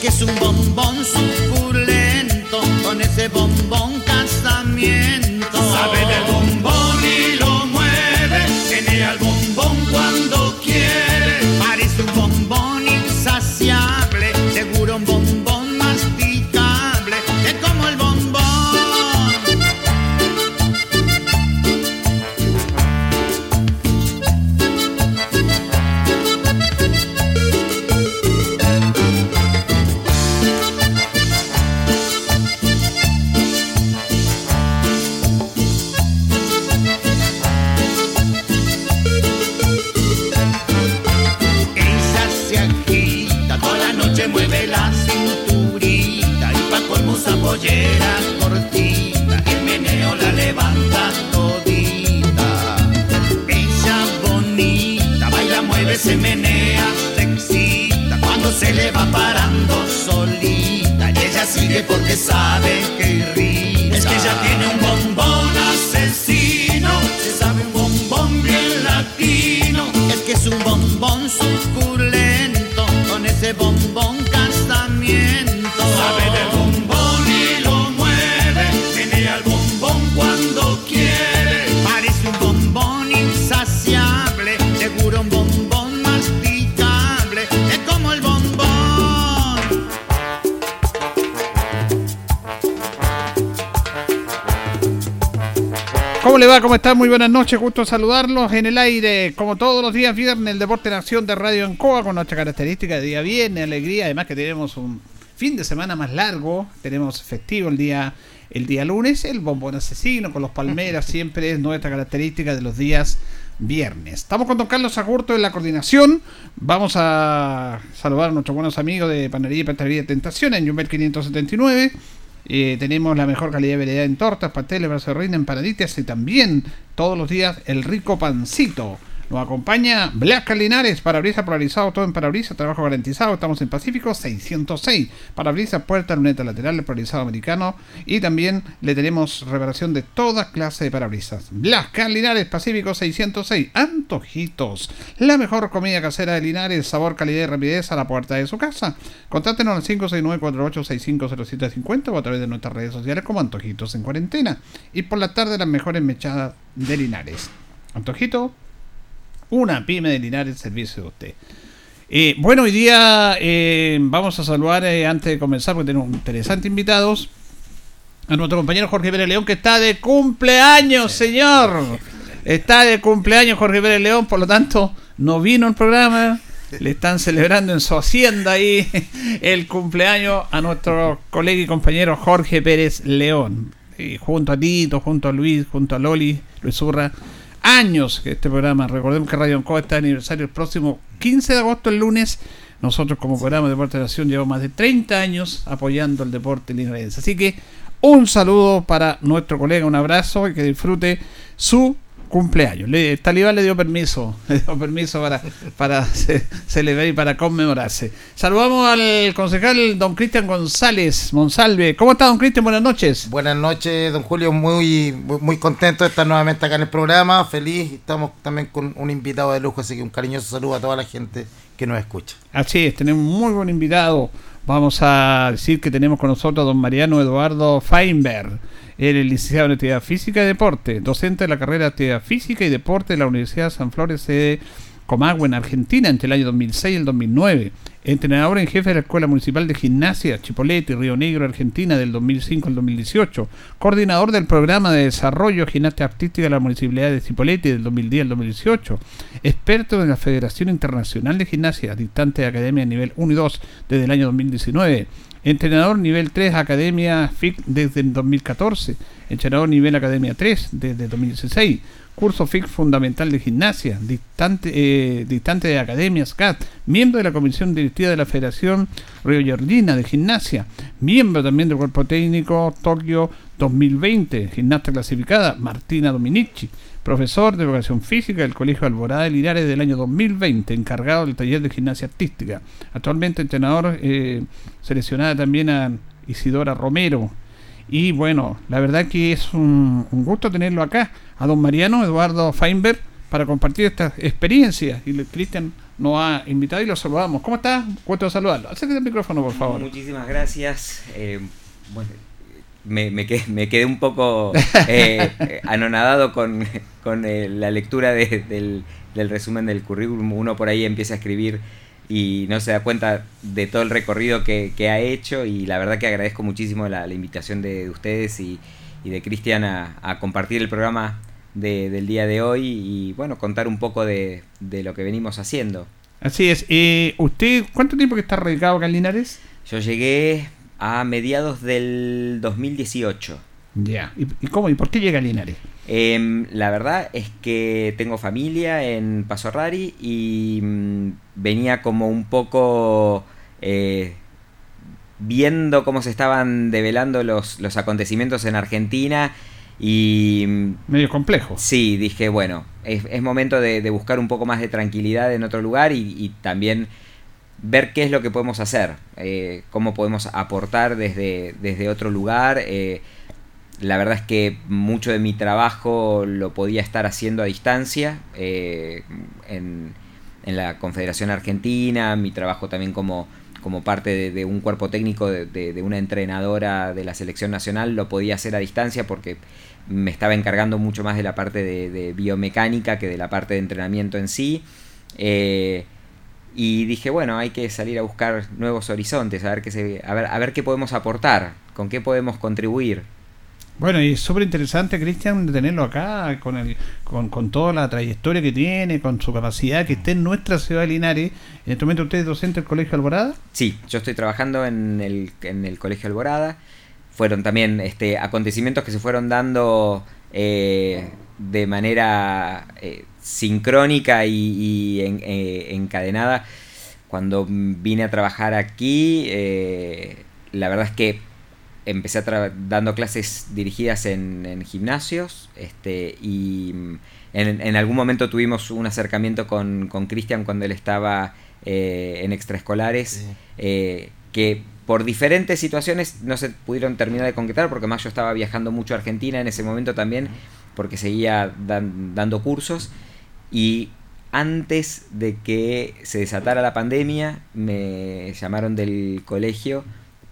que es un bombón suculento, con ese bombón. ¿Cómo están? Muy buenas noches, gusto saludarlos en el aire, como todos los días viernes, el Deporte en Acción de Radio Ancoa, con nuestra característica de día viernes, alegría, además que tenemos un fin de semana más largo, tenemos festivo el día el día lunes, el bombón asesino con los palmeras, siempre es nuestra característica de los días viernes. Estamos con don Carlos Agurto en la coordinación, vamos a saludar a nuestros buenos amigos de Panería y Pastelería de Tentación en Jumbel 579, Eh, tenemos la mejor calidad de variedad en tortas, pasteles, brazos de reina, empanaditas y también todos los días el rico pancito. Nos acompaña Blasca Linares, parabrisas polarizado, todo en parabrisas, trabajo garantizado. Estamos en Pacífico 606. Parabrisas, puerta, luneta lateral, polarizado americano. Y también le tenemos reparación de toda clase de parabrisas. Blasca Linares, Pacífico 606. Antojitos. La mejor comida casera de Linares, sabor, calidad y rapidez a la puerta de su casa. Contáctenos al 569-48650750 o a través de nuestras redes sociales como Antojitos en cuarentena. Y por la tarde las mejores mechadas de Linares. Antojito una pyme de Linares, servicio de usted. Eh, bueno, hoy día eh, vamos a saludar eh, antes de comenzar, porque tenemos interesantes invitados, a nuestro compañero Jorge Pérez León, que está de cumpleaños, señor. Está de cumpleaños Jorge Pérez León, por lo tanto, no vino el programa. Le están celebrando en su hacienda ahí el cumpleaños a nuestro colega y compañero Jorge Pérez León. junto a Tito, junto a Luis, junto a Loli, Luis Urra años este programa. Recordemos que Radio Ancoa está de aniversario el próximo 15 de agosto, el lunes. Nosotros como programa de Deporte de Nación llevamos más de 30 años apoyando el deporte linarense. Así que un saludo para nuestro colega, un abrazo y que disfrute su cumpleaños. Le, Talibán le dio permiso, le dio permiso para, para celebrar y para conmemorarse. Saludamos al concejal don Cristian González Monsalve. ¿Cómo está don Cristian? Buenas noches. Buenas noches, don Julio. Muy, muy contento de estar nuevamente acá en el programa. Feliz. Estamos también con un invitado de lujo, así que un cariñoso saludo a toda la gente que nos escucha. Así es, tenemos un muy buen invitado. Vamos a decir que tenemos con nosotros a don Mariano Eduardo Feinberg el licenciado en Actividad Física y Deporte, docente de la carrera de Actividad Física y Deporte de la Universidad de San Flores de Comagua en Argentina entre el año 2006 y el 2009. Entrenador en jefe de la Escuela Municipal de Gimnasia Chipolete, Río Negro, Argentina del 2005 al 2018. Coordinador del programa de desarrollo gimnasia artística de la Municipalidad de Chipolete del 2010 al 2018. Experto en la Federación Internacional de Gimnasia, distante de Academia nivel 1 y 2 desde el año 2019 Entrenador nivel 3 Academia FIC desde el 2014. Entrenador nivel Academia 3 desde 2016. Curso FIC Fundamental de Gimnasia. Distante, eh, de Academia SCAT. Miembro de la Comisión Directiva de la Federación Río Yordina de Gimnasia. Miembro también del Cuerpo Técnico Tokio 2020. Gimnasta clasificada Martina Dominici profesor de educación física del Colegio Alborada de Linares del año 2020, encargado del taller de gimnasia artística. Actualmente entrenador, eh, seleccionada también a Isidora Romero. Y bueno, la verdad que es un, gusto tenerlo acá, a don Mariano Eduardo Feinberg, para compartir esta experiencia. Y Cristian nos ha invitado y lo saludamos. ¿Cómo está? Gusto saludarlo. Acérquese el micrófono, por favor. Muchísimas gracias. Eh, bueno, me, me, quedé, me quedé un poco eh, eh, anonadado con, con eh, la lectura del, del, resumen del currículum. Uno por ahí empieza a escribir y no se da cuenta de todo el recorrido que, que ha hecho y la verdad que agradezco muchísimo la, la invitación de, ustedes y, y de Cristian a, a, compartir el programa de, del día de hoy y bueno, contar un poco de, de lo que venimos haciendo. Así es. ¿Usted cuánto tiempo que está radicado acá en Linares? Yo llegué a mediados del 2018. Ya, ¿Y, cómo? ¿Y por qué llega a Linares? Em, la verdad es que tengo familia en Paso Rari y mm, venía como un poco eh, viendo cómo se estaban develando los, los acontecimientos en Argentina y... Medio complejo. Sí, dije, bueno, es, es momento de, de, buscar un poco más de tranquilidad en otro lugar y, y también ver qué es lo que podemos hacer, eh, cómo podemos aportar desde, desde otro lugar. Eh, la verdad es que mucho de mi trabajo lo podía estar haciendo a distancia eh, en, en, la Confederación Argentina, mi trabajo también como, como parte de, un cuerpo técnico de, una entrenadora de la selección nacional lo podía hacer a distancia porque me estaba encargando mucho más de la parte de, biomecánica que de la parte de entrenamiento en sí. Eh, y dije, bueno, hay que salir a buscar nuevos horizontes, a ver qué, se, a ver qué podemos aportar, con qué podemos contribuir. Bueno, y es súper interesante, Cristian, tenerlo acá, con, el, con, toda la trayectoria que tiene, con su capacidad, que esté en nuestra ciudad de Linares. ¿En este momento usted es docente del Colegio Alborada? Sí, yo estoy trabajando en el, en el Colegio Alborada. Fueron también este, acontecimientos que se fueron dando eh, de manera... Eh, sincrónica y, eh, encadenada. Cuando vine a trabajar aquí, eh, la verdad es que empecé dando clases dirigidas en, gimnasios este, y mm, en, algún momento tuvimos un acercamiento con Cristian cuando él estaba eh, en extraescolares eh, que por diferentes situaciones no se pudieron terminar de concretar porque más yo estaba viajando mucho a Argentina en ese momento también porque seguía dando cursos y antes de que se desatara la pandemia me llamaron del colegio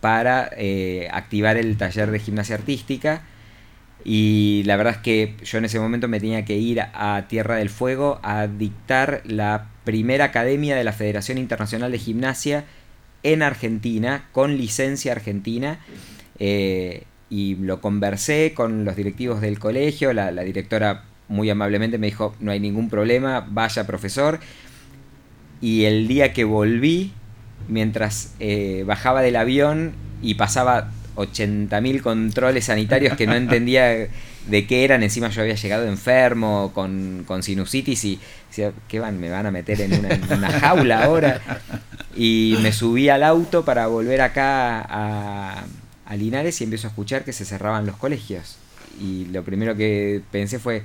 para eh, activar el taller de gimnasia artística y la verdad es que yo en ese momento me tenía que ir a Tierra del Fuego a dictar la primera academia de la Federación Internacional de Gimnasia en Argentina, con licencia argentina. Eh, y lo conversé con los directivos del colegio, la, directora muy amablemente me dijo, no hay ningún problema, vaya profesor. Y el día que volví, mientras eh, bajaba del avión y pasaba 80.000 controles sanitarios que no entendía de qué eran. Encima yo había llegado enfermo con, sinusitis y decía, ¿qué van? ¿Me van a meter en una, jaula ahora? Y me subí al auto para volver acá a, a Linares y empiezo a escuchar que se cerraban los colegios. Y lo primero que pensé fue,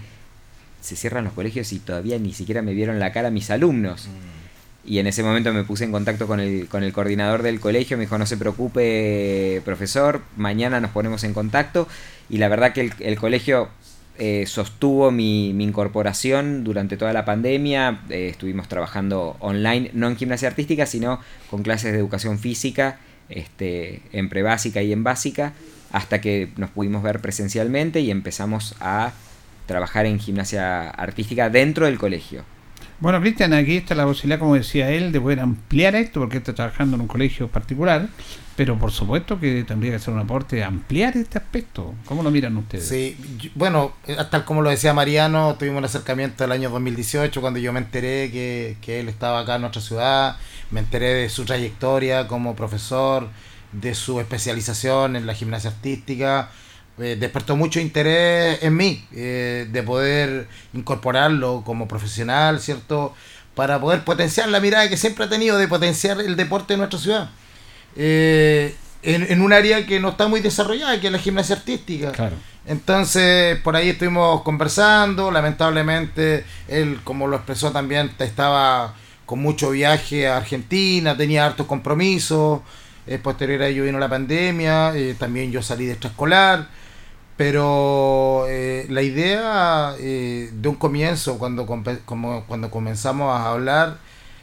se cierran los colegios y todavía ni siquiera me vieron la cara mis alumnos. Mm y en ese momento me puse en contacto con el, con el coordinador del colegio, me dijo no se preocupe profesor, mañana nos ponemos en contacto y la verdad que el, colegio eh, sostuvo mi, incorporación durante toda la pandemia, eh, estuvimos trabajando online, no en gimnasia artística, sino con clases de educación física, este, en prebásica y en básica, hasta que nos pudimos ver presencialmente y empezamos a trabajar en gimnasia artística dentro del colegio. Bueno, Cristian, aquí está la posibilidad, como decía él, de poder ampliar esto, porque está trabajando en un colegio particular, pero por supuesto que tendría que ser un aporte de ampliar este aspecto. ¿Cómo lo miran ustedes? Sí, bueno, eh, tal como lo decía Mariano, tuvimos un acercamiento el año 2018, cuando yo me enteré que, que él estaba acá en nuestra ciudad, me enteré de su trayectoria como profesor, de su especialización en la gimnasia artística eh, despertó mucho interés en mí, eh, de poder incorporarlo como profesional, ¿cierto? Para poder potenciar la mirada que siempre ha tenido de potenciar el deporte en nuestra ciudad. Eh, en, un área que no está muy desarrollada, que es la gimnasia artística. Entonces, por ahí estuvimos conversando, lamentablemente, él, como lo expresó también, estaba con mucho viaje a Argentina, tenía hartos compromisos, posterior a ello vino la pandemia, también yo salí de extraescolar, pero eh, la idea eh, de un comienzo, cuando, como, cuando comenzamos a hablar,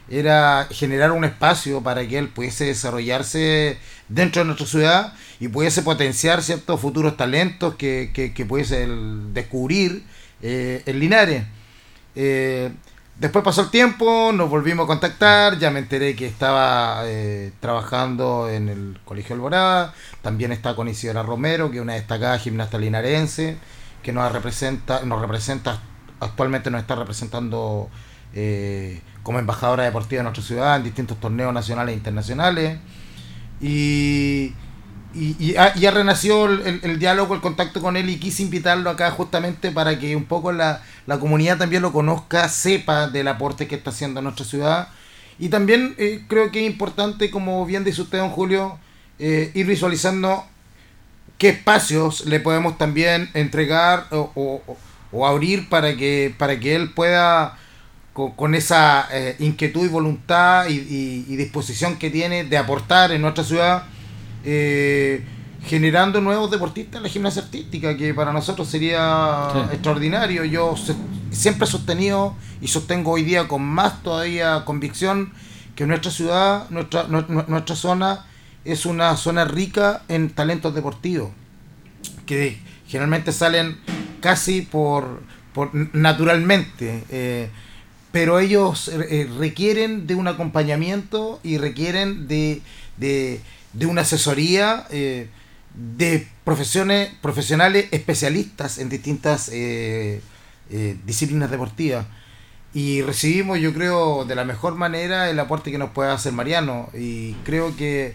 era generar un espacio para que él pudiese desarrollarse dentro de nuestra ciudad y pudiese potenciar ciertos futuros talentos que, que, que pudiese descubrir eh, en Linares. Después pasó el tiempo, nos volvimos a contactar, ya me enteré que estaba eh, trabajando en el Colegio Alborada, también está con Isidora Romero, que es una destacada gimnasta linarense, que nos representa, nos representa actualmente nos está representando eh, como embajadora deportiva de nuestra ciudad en distintos torneos nacionales e internacionales. Y, y, ha, renacido el, diálogo, el contacto con él y quise invitarlo acá justamente para que un poco la, comunidad también lo conozca, sepa del aporte que está haciendo a nuestra ciudad. Y también eh, creo que es importante, como bien dice usted, don Julio, eh, ir visualizando qué espacios le podemos también entregar o, abrir para que, para que él pueda, con, esa eh, inquietud y voluntad y disposición que tiene de aportar en nuestra ciudad, eh, generando nuevos deportistas en la gimnasia artística, que para nosotros sería extraordinario. Yo siempre he sostenido y sostengo hoy día con más todavía convicción que nuestra ciudad, nuestra, nuestra zona, es una zona rica en talentos deportivos, que generalmente salen casi por, por naturalmente. Eh, pero ellos eh, requieren de un acompañamiento y requieren de, de, de una asesoría eh, de profesiones, profesionales especialistas en distintas eh, eh, disciplinas deportivas. Y recibimos, yo creo, de la mejor manera el aporte que nos puede hacer Mariano. Y creo que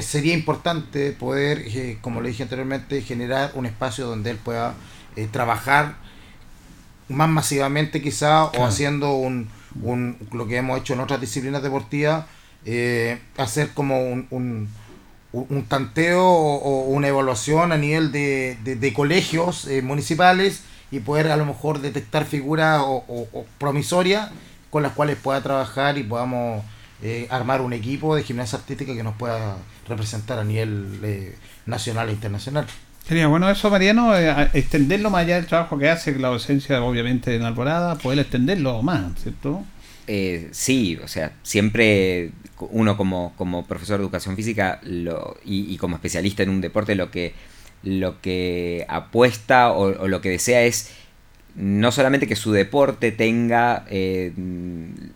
sería importante poder, como le dije anteriormente, generar un espacio donde él pueda trabajar más masivamente quizá o haciendo un, un, lo que hemos hecho en otras disciplinas deportivas eh, hacer como un, un tanteo o, una evaluación a nivel de, de, colegios eh, municipales y poder a lo mejor detectar figuras o, promisorias con las cuales pueda trabajar y podamos eh, armar un equipo de gimnasia artística que nos pueda representar a nivel eh, nacional e internacional. Sería bueno eso, Mariano, extenderlo más allá del trabajo que hace la docencia, obviamente, en Alborada, poder extenderlo más, ¿cierto? Eh, sí, o sea, siempre uno como, como profesor de educación física lo, y, como especialista en un deporte lo que, lo que apuesta o, lo que desea es no solamente que su deporte tenga eh,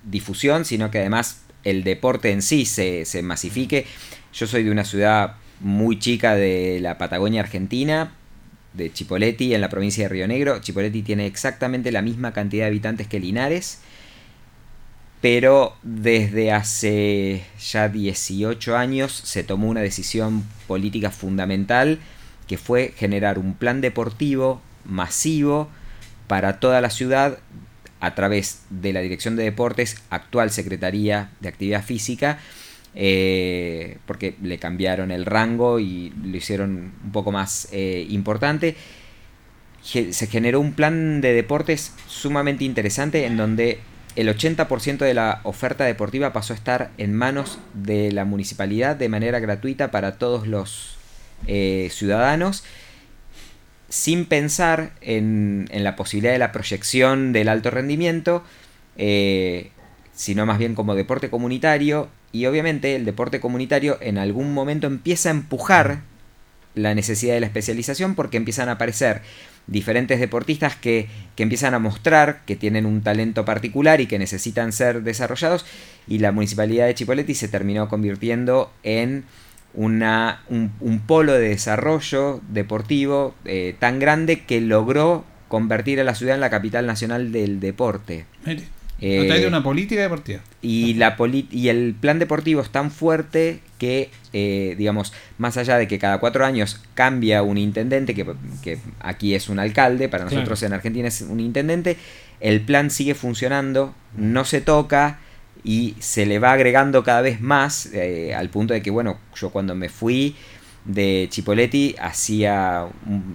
difusión, sino que además el deporte en sí se, se masifique. Yo soy de una ciudad muy chica de la Patagonia Argentina, de Chipoleti, en la provincia de Río Negro. Chipoleti tiene exactamente la misma cantidad de habitantes que Linares pero desde hace ya 18 años se tomó una decisión política fundamental que fue generar un plan deportivo masivo para toda la ciudad a través de la Dirección de Deportes, actual Secretaría de Actividad Física, eh, porque le cambiaron el rango y lo hicieron un poco más eh, importante. Se generó un plan de deportes sumamente interesante en donde el 80% de la oferta deportiva pasó a estar en manos de la municipalidad de manera gratuita para todos los eh, ciudadanos, sin pensar en, la posibilidad de la proyección del alto rendimiento, eh, sino más bien como deporte comunitario. Y obviamente el deporte comunitario en algún momento empieza a empujar la necesidad de la especialización porque empiezan a aparecer diferentes deportistas que, empiezan a mostrar que tienen un talento particular y que necesitan ser desarrollados y la municipalidad de Chipoleti se terminó convirtiendo en una, un, polo de desarrollo deportivo eh, tan grande que logró convertir a la ciudad en la capital nacional del deporte. Eh, una política deportiva. Y, la y el plan deportivo es tan fuerte que, eh, digamos, más allá de que cada cuatro años cambia un intendente, que, aquí es un alcalde, para nosotros en Argentina es un intendente, el plan sigue funcionando, no se toca y se le va agregando cada vez más, eh, al punto de que, bueno, yo cuando me fui de Chipoletti hacía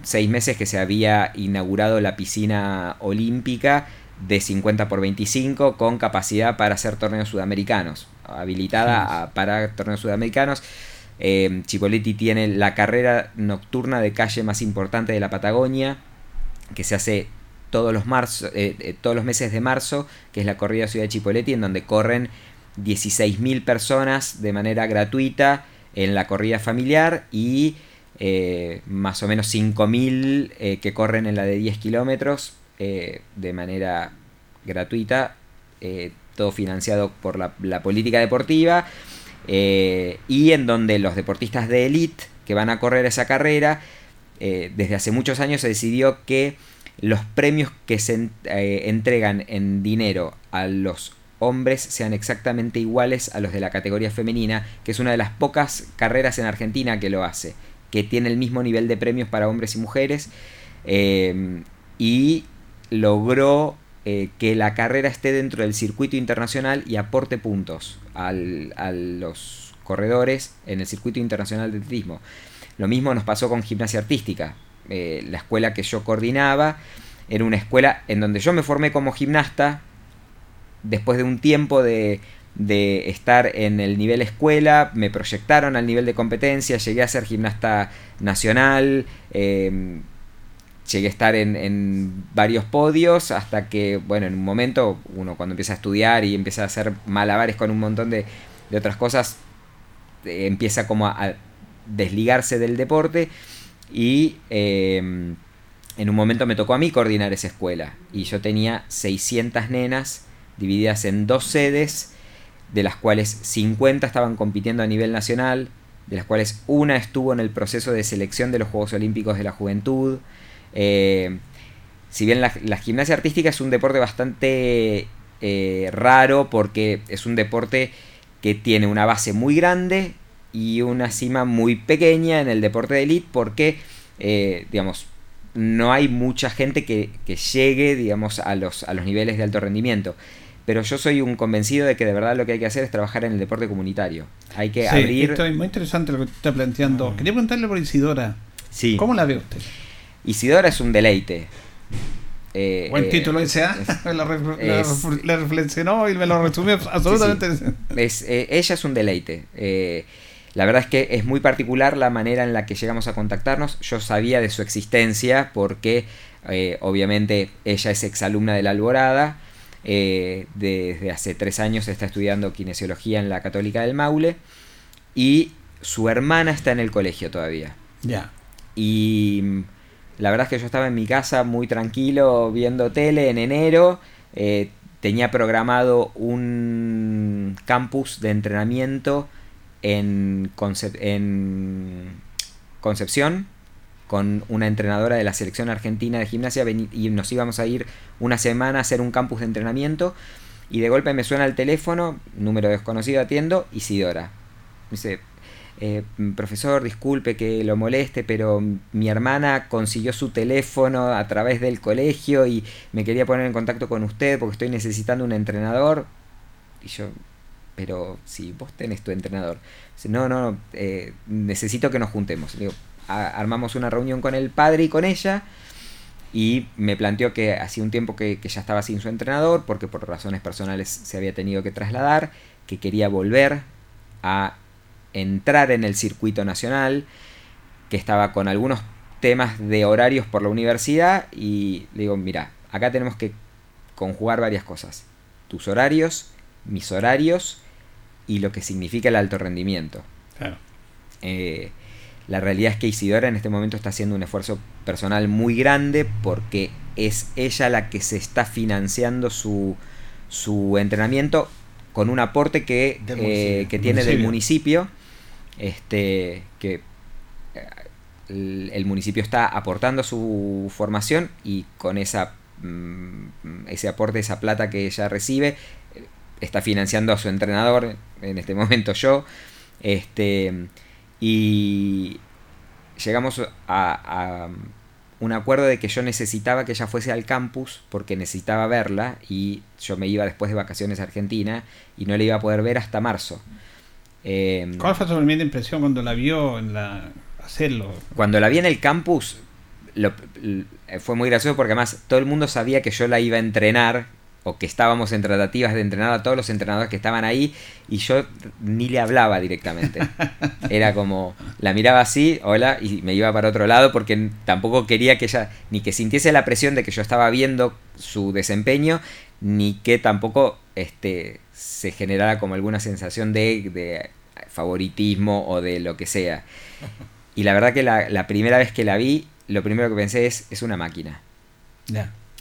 seis meses que se había inaugurado la piscina olímpica de 50 por 25 con capacidad para hacer torneos sudamericanos, habilitada para torneos sudamericanos. Eh, tiene la carrera nocturna de calle más importante de la Patagonia, que se hace todos los, marzo, eh, eh, todos los meses de marzo, que es la corrida Ciudad de Chipoleti, en donde corren 16.000 personas de manera gratuita en la corrida familiar y eh, más o menos 5.000 que corren en la de 10 kilómetros eh, de manera gratuita, eh, todo financiado por la, política deportiva, eh, y en donde los deportistas de élite que van a correr esa carrera, desde hace muchos años se decidió que los premios que se entregan en dinero a los hombres sean exactamente iguales a los de la categoría femenina, que es una de las pocas carreras en Argentina que lo hace, que tiene el mismo nivel de premios para hombres y mujeres. y logró eh, que la carrera esté dentro del circuito internacional y aporte puntos a los corredores en el circuito internacional de atletismo. Lo mismo nos pasó con gimnasia artística. Eh, la escuela que yo coordinaba era una escuela en donde yo me formé como gimnasta después de un tiempo de, estar en el nivel escuela, me proyectaron al nivel de competencia, llegué a ser gimnasta nacional, eh, llegué a estar en, varios podios hasta que, bueno, en un momento uno cuando empieza a estudiar y empieza a hacer malabares con un montón de, otras cosas, eh, empieza como a, desligarse del deporte y em, en un momento me tocó a mí coordinar esa escuela y yo tenía 600 nenas divididas en dos sedes, de las cuales 50 estaban compitiendo a nivel nacional, de las cuales una estuvo en el proceso de selección de los Juegos Olímpicos de la Juventud, eh, si bien la, gimnasia artística es un deporte bastante eh, raro porque es un deporte que tiene una base muy grande y una cima muy pequeña en el deporte de elite porque, eh, digamos, no hay mucha gente que, llegue, digamos, a los, a los niveles de alto rendimiento. pero yo soy un convencido de que de verdad lo que hay que hacer es trabajar en el deporte comunitario. Hay que Sí, abrir... Esto es muy interesante lo que usted está planteando. Quería preguntarle por Isidora. Sí. ¿Cómo la ve usted? Isidora es un deleite. Eh, Buen eh, título ese, re- la reflexionó y me lo resumió absolutamente. Es, eh, ella es un deleite. Eh, la verdad es que es muy particular la manera en la que llegamos a contactarnos. Yo sabía de su existencia porque eh, obviamente ella es exalumna de la Alborada. eh, desde hace tres años está estudiando kinesiología en la Católica del Maule. Y su hermana está en el colegio todavía. Ya. Y mm, la verdad es que yo estaba en mi casa muy tranquilo viendo tele en enero. eh, tenía programado un campus de entrenamiento en, en Concepción con una entrenadora de la selección argentina de gimnasia y nos íbamos a ir una semana a hacer un campus de entrenamiento y de golpe me suena el teléfono, número desconocido atiendo, Isidora. Me dice, eh, profesor, disculpe que lo moleste, pero mi hermana consiguió su teléfono a través del colegio y me quería poner en contacto con usted porque estoy necesitando un entrenador. Y yo, pero si vos tenés tu entrenador. No, no, eh, necesito que nos juntemos. Le digo, "A- armamos una reunión con el padre y con ella. Y me planteó que hacía un tiempo que ya estaba sin su entrenador, porque por razones personales se había tenido que trasladar, que quería volver a entrar en el circuito nacional, que estaba con algunos temas de horarios por la universidad y le digo, mira, acá tenemos que conjugar varias cosas. Tus horarios, mis horarios y lo que significa el alto rendimiento. Claro. Eh, la realidad es que Isidora en este momento está haciendo un esfuerzo personal muy grande porque es ella la que se está financiando su, su entrenamiento con un aporte que, Del eh, que tiene del Municipio. Este, que eh, el, municipio está aportando su formación y con esa mm, ese aporte, esa plata que ella recibe, está financiando a su entrenador, en este momento yo. Este, y llegamos a, a un acuerdo de que yo necesitaba que ella fuese al campus porque necesitaba verla y yo me iba después de vacaciones a Argentina y no la iba a poder ver hasta marzo. Eh, ¿Cuál fue su primera impresión cuando la vio en la hacerlo? cuando la vi en el campus lo- l- fue muy gracioso porque además todo el mundo sabía que yo la iba a entrenar o que estábamos en tratativas de entrenar a todos los entrenadores que estaban ahí y yo ni le hablaba directamente. Era como, la miraba así, hola, y me iba para otro lado porque tampoco quería que ella ni que sintiese la presión de que yo estaba viendo su desempeño, ni que tampoco este, se generara como alguna sensación de, de favoritismo o de lo que sea. Y la verdad que la, la primera vez que la vi, lo primero que pensé es, es una máquina.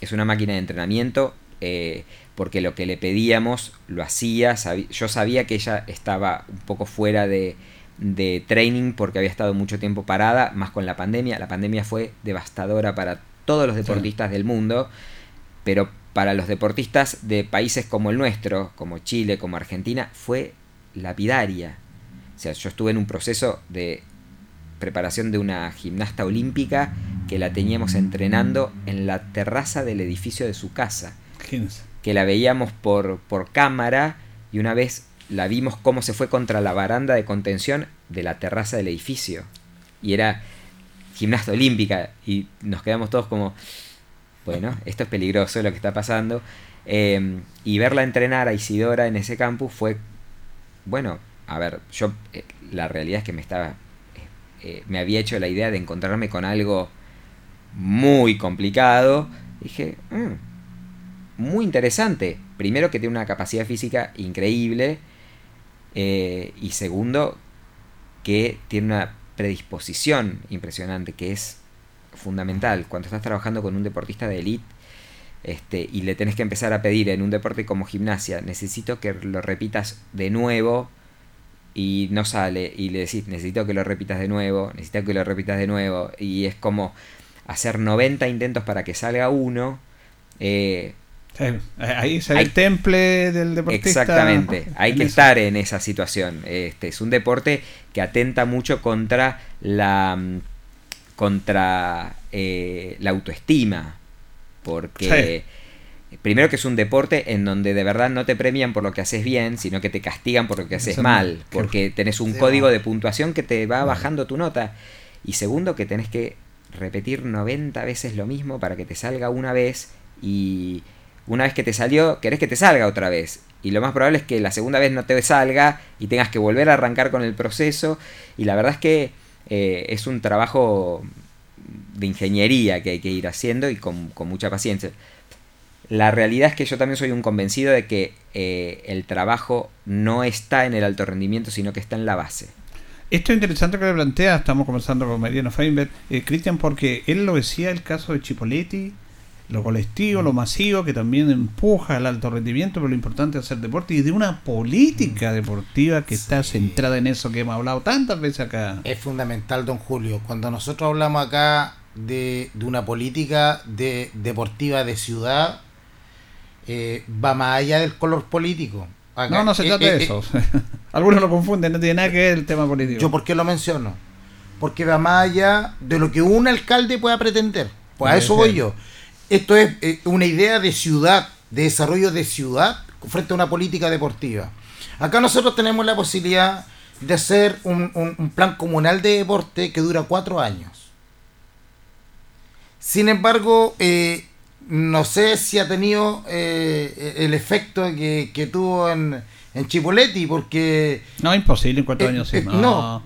Es una máquina de entrenamiento, eh, porque lo que le pedíamos lo hacía. yo sabía que ella estaba un poco fuera de, de training porque había estado mucho tiempo parada, más con la pandemia. La pandemia fue devastadora para todos los deportistas del mundo, pero para los deportistas de países como el nuestro, como Chile, como Argentina, fue lapidaria. O sea, yo estuve en un proceso de preparación de una gimnasta olímpica que la teníamos entrenando en la terraza del edificio de su casa, Imagínense. que la veíamos por, por cámara y una vez la vimos cómo se fue contra la baranda de contención de la terraza del edificio. Y era gimnasta olímpica y nos quedamos todos como, bueno, esto es peligroso lo que está pasando. Eh, y verla entrenar a Isidora en ese campus fue, bueno, a ver, yo, eh, la realidad es que me estaba, eh, eh, me había hecho la idea de encontrarme con algo muy complicado. Dije, "Mm, muy interesante. Primero que tiene una capacidad física increíble. y segundo, que tiene una predisposición impresionante, que es fundamental. Cuando estás trabajando con un deportista de élite este, y le tenés que empezar a pedir en un deporte como gimnasia, necesito que lo repitas de nuevo y no sale, y le decís, necesito que lo repitas de nuevo, necesito que lo repitas de nuevo, y es como hacer 90 intentos para que salga uno. eh, Sí, Ahí se ve Hay- el temple del deportista. Exactamente, hay que estar en esa situación. Este es un deporte que atenta mucho contra la mm, contra eh, la autoestima, porque primero que es un deporte en donde de verdad no te premian por lo que haces bien, sino que te castigan por lo que haces Eso mal, porque tenés un Sí, código de puntuación que te va bajando tu nota. Y segundo que tenés que repetir 90 veces lo mismo para que te salga una vez y una vez que te salió, querés que te salga otra vez. Y lo más probable es que la segunda vez no te salga y tengas que volver a arrancar con el proceso. Y la verdad es que eh, es un trabajo de ingeniería que hay que ir haciendo y con, con mucha paciencia. La realidad es que yo también soy un convencido de que eh, el trabajo no está en el alto rendimiento, sino que está en la base. Esto es interesante que le plantea, estamos conversando con Mariano Feinberg, eh, Cristian, porque él lo decía el caso de Chipoletti, lo colectivo, lo masivo, que también empuja al alto rendimiento, pero lo importante es hacer deporte y de una política deportiva que está centrada en eso que hemos hablado tantas veces acá. Es fundamental, don Julio. Cuando nosotros hablamos acá de, de una política de, deportiva de ciudad, eh, va más allá del color político. Acá- No, no se eh, trata eh, de eh, eso. Algunos lo confunden, no tiene nada que ver el tema político. ¿Yo por qué lo menciono? Porque va más allá de lo que un alcalde pueda pretender. Pues a eso voy yo. Esto es eh, una idea de ciudad, de desarrollo de ciudad frente a una política deportiva. Acá nosotros tenemos la posibilidad de hacer un, un- un plan comunal de deporte que dura cuatro años. Sin embargo, eh, no sé si ha tenido eh, el efecto que, que tuvo en, en Chipoletti, porque No, imposible en cuatro años. sí, no. no.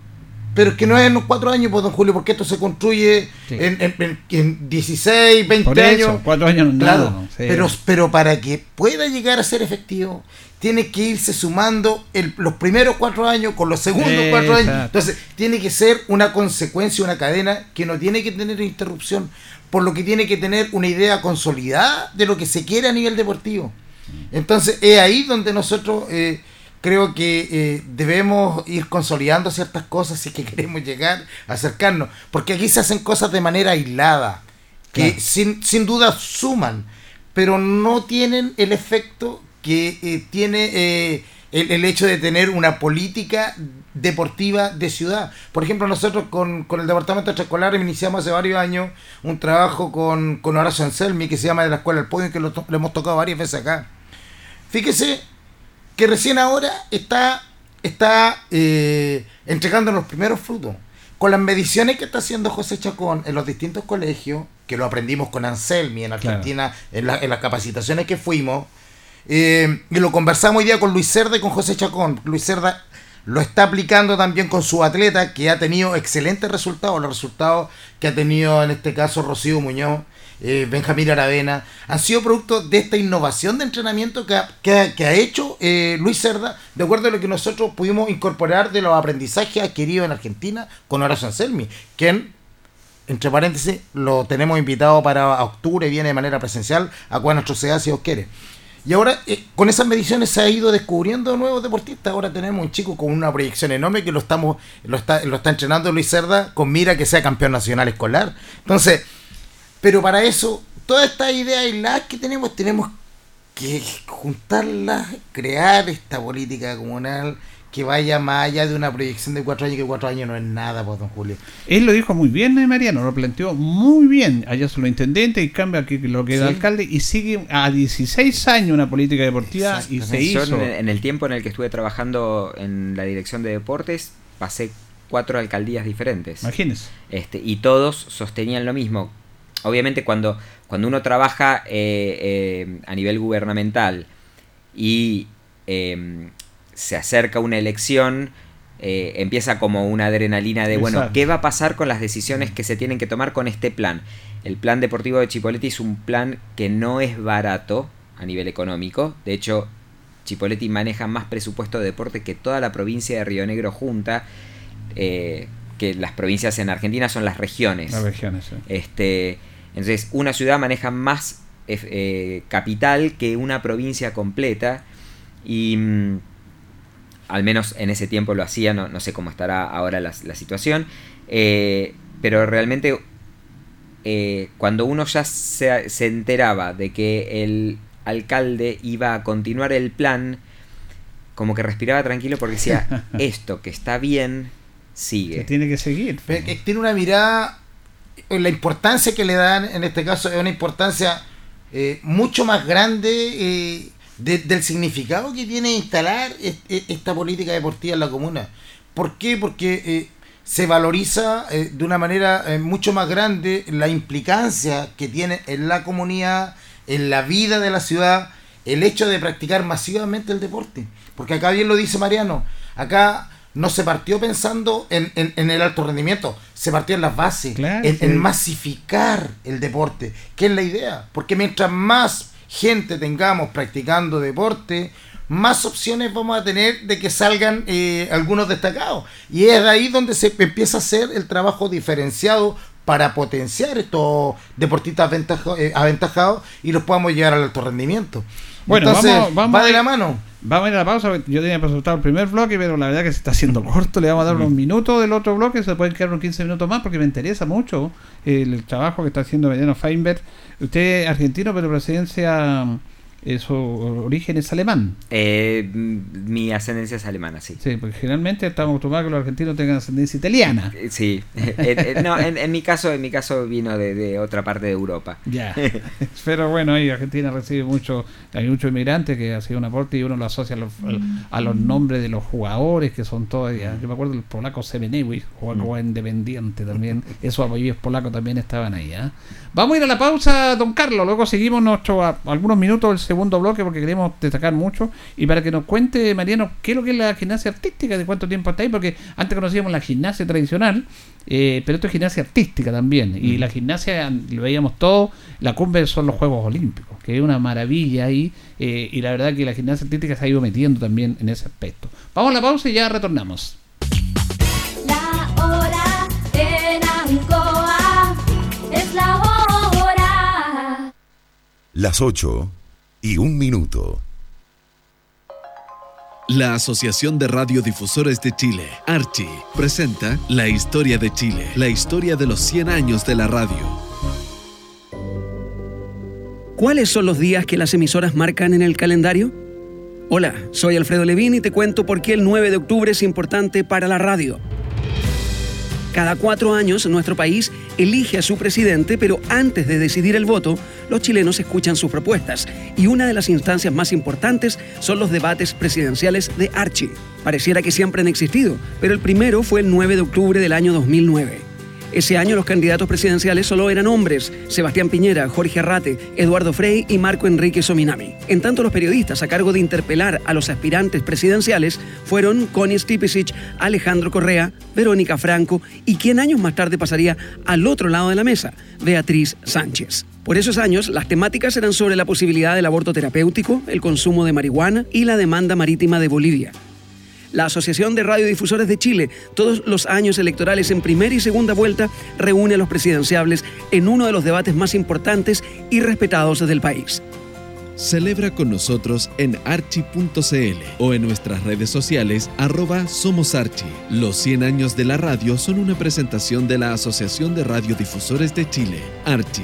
Pero es que no es en los cuatro años, pues, don Julio, porque esto se construye Sí. en, en- en- en 16, 20 Por eso, años. cuatro años Claro, nada, ¿no? Sí. pero, pero para que pueda llegar a ser efectivo, tiene que irse sumando el- los primeros cuatro años con los segundos cuatro años. Entonces, tiene que ser una consecuencia, una cadena que no tiene que tener interrupción, por lo que tiene que tener una idea consolidada de lo que se quiere a nivel deportivo. Entonces, es ahí donde nosotros eh, creo que eh, debemos ir consolidando ciertas cosas si es que queremos llegar, acercarnos, porque aquí se hacen cosas de manera aislada, que Claro. sin, sin duda suman, pero no tienen el efecto que eh, tiene eh, el, el hecho de tener una política deportiva de ciudad. Por ejemplo, nosotros con, con el Departamento Extraescolar iniciamos hace varios años un trabajo con, con Horacio Anselmi que se llama de la Escuela del Podio, que lo hemos tocado varias veces acá. Fíjese que recién ahora está, está eh, entregando los primeros frutos. Con las mediciones que está haciendo José Chacón en los distintos colegios, que lo aprendimos con Anselmi en Claro. Argentina, en, la- en las capacitaciones que fuimos, eh, y lo conversamos hoy día con Luis Cerda y con José Chacón. Luis Cerda lo está aplicando también con su atleta, que ha tenido excelentes resultados. Los resultados que ha tenido en este caso Rocío Muñoz, eh, Benjamín Aravena, han sido producto de esta innovación de entrenamiento que ha, que ha- hecho eh, Luis Cerda, de acuerdo a lo que nosotros pudimos incorporar de los aprendizajes adquiridos en Argentina con Horacio Anselmi, quien entre paréntesis, lo tenemos invitado para octubre, viene de manera presencial, a cual nuestro si Dios quiere. Y ahora, eh, con esas mediciones se ha ido descubriendo nuevos deportistas. Ahora tenemos un chico con una proyección enorme que lo estamos lo está, lo está entrenando Luis Cerda con mira que sea campeón nacional escolar. Entonces, pero para eso, todas estas ideas aisladas que tenemos, tenemos que juntarlas, crear esta política comunal que vaya más allá de una proyección de cuatro años, que cuatro años no es nada, pues, don Julio. Él lo dijo muy bien, eh, Mariano, lo planteó muy bien. Allá son los intendentes y cambia aquí lo que era Sí. alcalde y sigue a 16 años una política deportiva y se. Yo hizo. en, en el tiempo en el que estuve trabajando en la dirección de deportes, pasé cuatro alcaldías diferentes. Imagínense. Este, y todos sostenían lo mismo. Obviamente cuando, cuando uno trabaja eh, eh, a nivel gubernamental y eh, se acerca una elección, eh, empieza como una adrenalina de, bueno. ¿qué va a pasar con las decisiones que se tienen que tomar con este plan? El plan deportivo de Chipoletti es un plan que no es barato a nivel económico. De hecho, Chipoletti maneja más presupuesto de deporte que toda la provincia de Río Negro junta. eh, que las provincias en Argentina son las regiones. Las regiones. sí. Este, entonces, una ciudad maneja más eh, eh, capital que una provincia completa. Y mm, al menos en ese tiempo lo hacía, no, no sé cómo estará ahora la, la situación. eh, pero realmente, eh, cuando uno ya se, se enteraba de que el alcalde iba a continuar el plan, como que respiraba tranquilo porque decía, esto que está bien, sigue. Se tiene que seguir. Pero tiene una mirada, la importancia que le dan en este caso es una importancia eh, mucho más grande eh, del significado que tiene instalar esta política deportiva en la comuna. ¿Por qué? Porque se valoriza de una manera mucho más grande la implicancia que tiene en la comunidad, en la vida de la ciudad, el hecho de practicar masivamente el deporte. Porque acá bien lo dice Mariano, acá no se partió pensando en, el alto rendimiento, se partió en las bases, en, masificar el deporte, que es la idea. Porque mientras más gente tengamos practicando deporte, más opciones vamos a tener de que salgan eh, algunos destacados. Y es ahí donde se empieza a hacer el trabajo diferenciado para potenciar estos deportistas eh, aventajados y los podamos llevar al alto rendimiento. Bueno, vamos, vamos va de la mano. Vamos a ir a la pausa. Yo tenía presupuestado el primer bloque, pero la verdad que se está haciendo corto. Le vamos a dar unos minutos del otro bloque. Se pueden quedar unos 15 minutos más porque me interesa mucho el, trabajo que está haciendo Mediano Feinberg. Usted es argentino, pero presidencia eh, su origen es alemán. Eh, mi ascendencia es alemana, sí. Sí, porque generalmente estamos acostumbrados a que los argentinos tengan ascendencia italiana. Eh, sí, no, en, mi caso, en mi caso vino de, otra parte de Europa. Ya, pero bueno, ahí Argentina recibe mucho, hay muchos inmigrantes que ha sido un aporte y uno lo asocia a los, nombres de los jugadores que son todos, yo me acuerdo del polaco Semenewi, jugaba mm. independiente también, esos apellidos polacos también estaban ahí. ¿eh? Vamos a ir a la pausa, don Carlos, luego seguimos nuestro, algunos minutos del segundo bloque porque queremos destacar mucho y para que nos cuente, Mariano, qué es lo que es la gimnasia artística, de cuánto tiempo está ahí, porque antes conocíamos la gimnasia tradicional, eh, pero esto es gimnasia artística también, y la gimnasia, lo veíamos todo, la cumbre son los Juegos Olímpicos, que es una maravilla ahí, eh, y la verdad que la gimnasia artística se ha ido metiendo también en ese aspecto. Vamos a la pausa y ya retornamos. La hora en Ancoa es la hora. Las 8 y un minuto. La Asociación de Radiodifusores de Chile, Archi, presenta La Historia de Chile, la historia de los 100 años de la radio. ¿Cuáles son los días que las emisoras marcan en el calendario? Hola, soy Alfredo Levín y te cuento por qué el 9 de octubre es importante para la radio. Cada cuatro años nuestro país elige a su presidente, pero antes de decidir el voto, los chilenos escuchan sus propuestas y una de las instancias más importantes son los debates presidenciales de Archie. Pareciera que siempre han existido, pero el primero fue el 9 de octubre del año 2009. Ese año los candidatos presidenciales solo eran hombres, Sebastián Piñera, Jorge Arrate, Eduardo Frei y Marco Enrique Sominami. En tanto, los periodistas a cargo de interpelar a los aspirantes presidenciales fueron Connie Stipicic, Alejandro Correa, Verónica Franco y quien años más tarde pasaría al otro lado de la mesa, Beatriz Sánchez. Por esos años, las temáticas eran sobre la posibilidad del aborto terapéutico, el consumo de marihuana y la demanda marítima de Bolivia la Asociación de Radiodifusores de Chile, todos los años electorales en primera y segunda vuelta, reúne a los presidenciables en uno de los debates más importantes y respetados del país. Celebra con nosotros en archi.cl o en nuestras redes sociales arroba Somos Archi. Los 100 años de la radio son una presentación de la Asociación de Radiodifusores de Chile, Archi.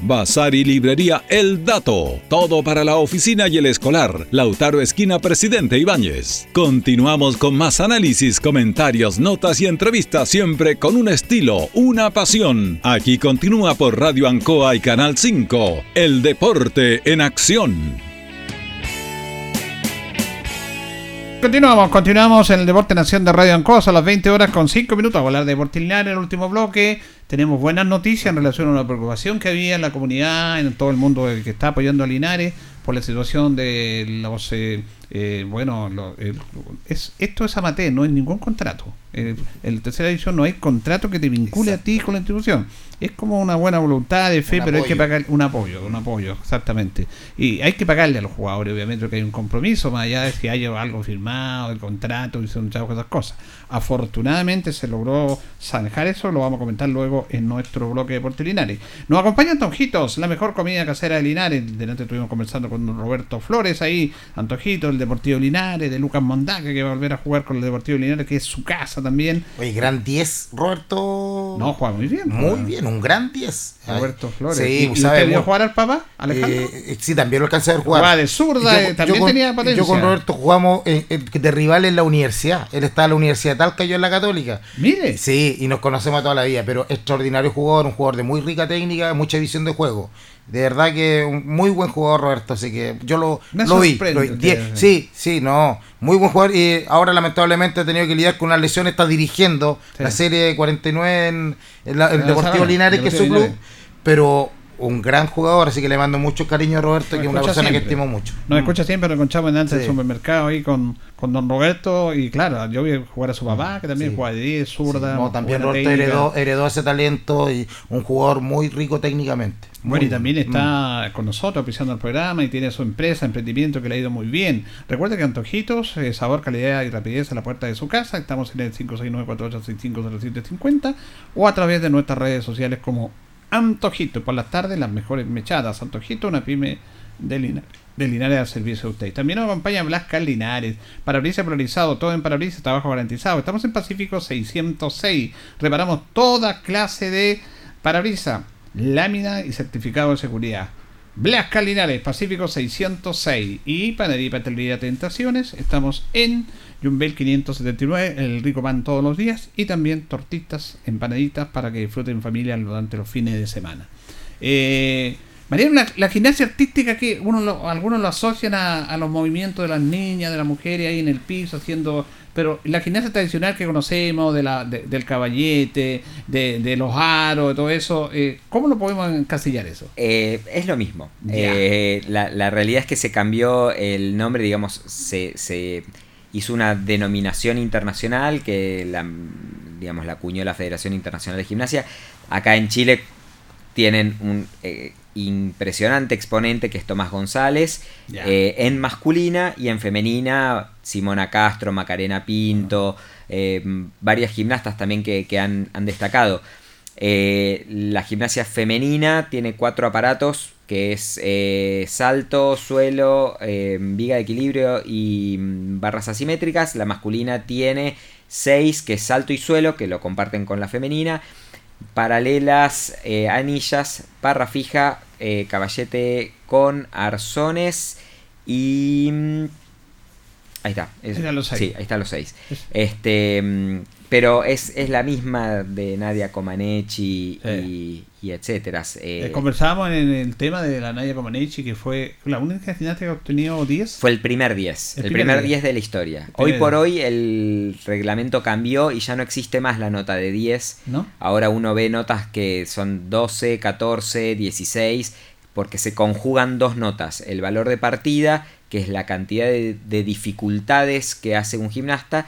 Bazar y librería El Dato. Todo para la oficina y el escolar. Lautaro Esquina Presidente Ibáñez. Continuamos con más análisis, comentarios, notas y entrevistas, siempre con un estilo, una pasión. Aquí continúa por Radio Ancoa y Canal 5. El deporte en acción. Continuamos, continuamos en el Deporte Nación de Radio Ancoa, a las 20 horas con 5 minutos hablar de Deporte Linares en el último bloque. Tenemos buenas noticias en relación a una preocupación que había en la comunidad, en todo el mundo que está apoyando a Linares por la situación de los... Eh, eh, bueno, lo- el- es, esto es amateur, no hay ningún contrato. Eh, en la tercera edición no hay contrato que te vincule a ti con la institución. Es como una buena voluntad de fe, Un pero hay que pagar un apoyo, un apoyo, exactamente. Y hay que pagarle a los jugadores, obviamente, porque hay un compromiso, más allá de si hay algo firmado, el contrato y son esas cosas. Afortunadamente se logró zanjar eso, lo vamos a comentar luego en nuestro bloque de Linares. Nos acompaña Antojitos, la mejor comida casera de Linares. Delante estuvimos conversando con Roberto Flores ahí, Antojitos, el Deportivo Linares, de Lucas Mondaca, que va a volver a jugar con el Deportivo Linares, que es su casa también. Oye, gran 10, Roberto. No, juega muy bien. Muy bien, un gran 10. Roberto Flores. Sí, ¿Y, pues, usted vio muy- jugar al papá, Alejandro? Eh, sí, también lo alcancé a ver jugar. Jugaba de zurda, eh, también con- tenía potencia. Yo con Roberto jugamos eh, eh, de rival en la universidad. Él estaba en la Universidad de Talca, yo en la Católica. Mire. Sí, y nos conocemos toda la vida, pero extraordinario jugador, un jugador de muy rica técnica, mucha visión de juego. De verdad que un muy buen jugador Roberto, así que yo lo, Me lo vi. lo vi. Die- sí. sí, no, muy buen jugador y ahora lamentablemente ha tenido que lidiar con una lesión, está dirigiendo Sí. la serie 49 en, en la- en Deportivo Linares, que es su club, pero un gran jugador, así que le mando mucho cariño a Roberto, Nos que es una persona que estimo mucho. Nos escucha siempre, nos encontramos en antes del Sí. supermercado ahí con, con don Roberto y claro, yo vi jugar a su papá, que también Sí. juega de 10, zurda. No, también Roberto técnica. heredó, heredó ese talento y un jugador muy rico técnicamente. Bueno, y también mm. está con nosotros pisando el programa y tiene su empresa, emprendimiento que le ha ido muy bien. Recuerde que Antojitos, eh, sabor, calidad y rapidez a la puerta de su casa. Estamos en el 569-4865-0750 o a través de nuestras redes sociales como Antojito. Por las tardes, las mejores mechadas. Antojito, una pyme de Linares. Al servicio de usted. También nos acompaña Blasca Linares. Parabrisas polarizado, todo en parabrisas, trabajo garantizado. Estamos en Pacífico 606. Reparamos toda clase de parabrisas, lámina y certificado de seguridad. Blasca Linares, Pacífico 606 y Panadería Pastelería Tentaciones. Estamos en Jumbel 579, el rico pan todos los días y también tortitas, empanaditas para que disfruten en familia durante los fines de semana. Eh, Mariano, la, la gimnasia artística que uno lo- algunos lo asocian a, a los movimientos de las niñas, de las mujeres ahí en el piso haciendo... Pero la gimnasia tradicional que conocemos, de la, de- del caballete, de, de los aros, de todo eso, eh, ¿cómo lo podemos encasillar eso? Eh, es lo mismo. Eh, la, la realidad es que se cambió el nombre, digamos, se, se hizo una denominación internacional que la, digamos, la acuñó la Federación Internacional de Gimnasia. Acá en Chile tienen un eh, impresionante exponente que es Tomás González, eh, en masculina y en femenina Simona Castro, Macarena Pinto, eh, varias gimnastas también que, que han, han destacado. Eh, la gimnasia femenina tiene cuatro aparatos que es eh, salto, suelo, eh, viga de equilibrio y mm, barras asimétricas. La masculina tiene 6, que es salto y suelo, que lo comparten con la femenina. Paralelas, eh, anillas, barra fija, eh, caballete con arzones y... mm, Ahí está. es- Ahí están los seis. Sí, ahí están los 6. Es- Este, mm, pero es, es la misma de Nadia Comaneci y, y etcétera. Eh, Eh, conversábamos en el tema de la Naya Comaneci, que fue la única gimnasta que ha obtenido 10. Fue el primer 10, El el, primer primer 10. 10 de la historia. Hoy por 10. hoy el reglamento cambió y ya no existe más la nota de 10. ¿No? Ahora uno ve notas que son 12, 14, 16, porque se conjugan dos notas. El valor de partida, que es la cantidad de, de dificultades que hace un gimnasta,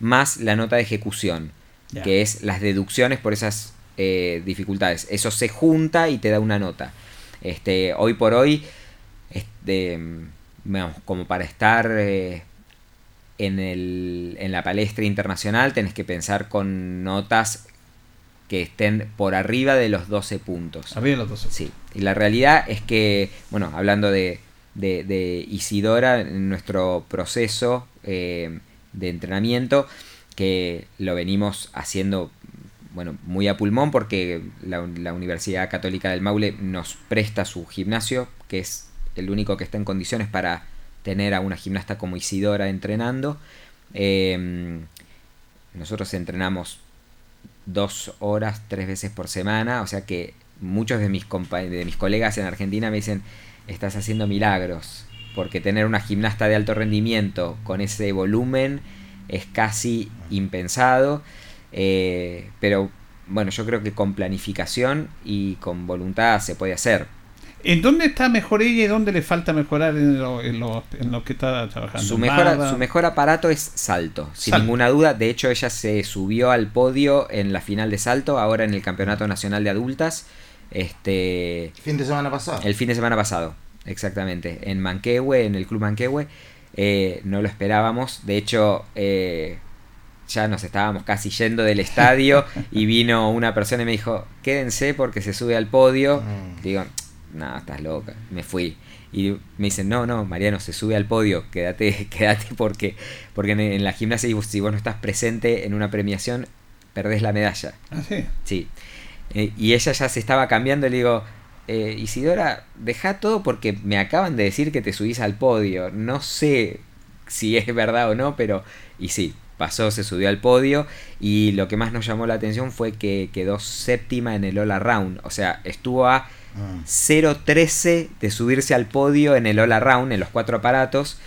más la nota de ejecución, que es las deducciones por esas eh, dificultades. Eso se junta y te da una nota. Este, hoy por hoy, este, vamos, como para estar eh, en, el, en la palestra internacional, tenés que pensar con notas que estén por arriba de los 12 puntos. Arriba de los 12. Sí, y la realidad es que, bueno, hablando de, de- de Isidora, en nuestro proceso eh, de entrenamiento, que lo venimos haciendo, bueno, muy a pulmón porque la, la Universidad Católica del Maule nos presta su gimnasio, que es el único que está en condiciones para tener a una gimnasta como Isidora entrenando. Eh, nosotros entrenamos dos horas, tres veces por semana, o sea que muchos de mis, de mis colegas en Argentina me dicen, estás haciendo milagros, porque tener una gimnasta de alto rendimiento con ese volumen es casi impensado, eh, pero bueno, yo creo que con planificación y con voluntad se puede hacer. ¿En dónde está mejor ella y dónde le falta mejorar en lo, en lo, en lo que está trabajando? Su ¿En mejor, su mejor aparato es salto, sin Salto. ninguna duda. De hecho, ella se subió al podio en la final de salto, ahora en el Campeonato Nacional de Adultas. Este, Fin de semana pasado. el fin de semana pasado, exactamente. En Manquehue, en el Club Manquehue. Eh, no lo esperábamos. De hecho, eh, ya nos estábamos casi yendo del estadio y vino una persona y me dijo, quédense porque se sube al podio. Mm. Digo, no, estás loca. Me fui. Y me dicen, no, no, Mariano, se sube al podio, quédate, quédate porque, porque en, en la gimnasia si vos- si vos no estás presente en una premiación, perdés la medalla. Ah, sí. Sí. Eh, y ella ya se estaba cambiando y le digo, eh, Isidora, deja todo porque me acaban de decir que te subís al podio. No sé si es verdad o no, pero... Y sí, pasó, se subió al podio y lo que más nos llamó la atención fue que quedó séptima en el All Around. O sea, estuvo a Mm. 0.13 de subirse al podio en el All Around, en los cuatro aparatos,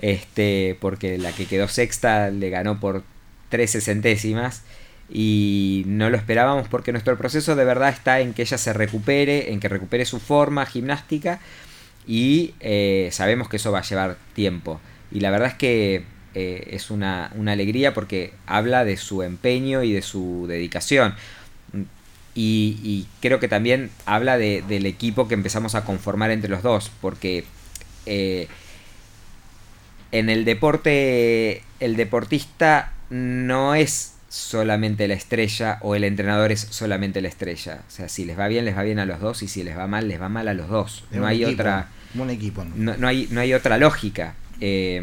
este, porque la que quedó sexta le ganó por 13 centésimas y no lo esperábamos porque nuestro proceso de verdad está en que ella se recupere, en que recupere su forma gimnástica y eh, sabemos que eso va a llevar tiempo. Y la verdad es que eh, es una, una alegría porque habla de su empeño y de su dedicación. Y, y creo que también habla de- del equipo que empezamos a conformar entre los dos, porque eh, en el deporte el deportista no es solamente la estrella o el entrenador es solamente la estrella. O sea, si les va bien, les va bien a los dos y si les va mal, les va mal a los dos. No hay equipo, otra no hay, no hay otra lógica. Eh,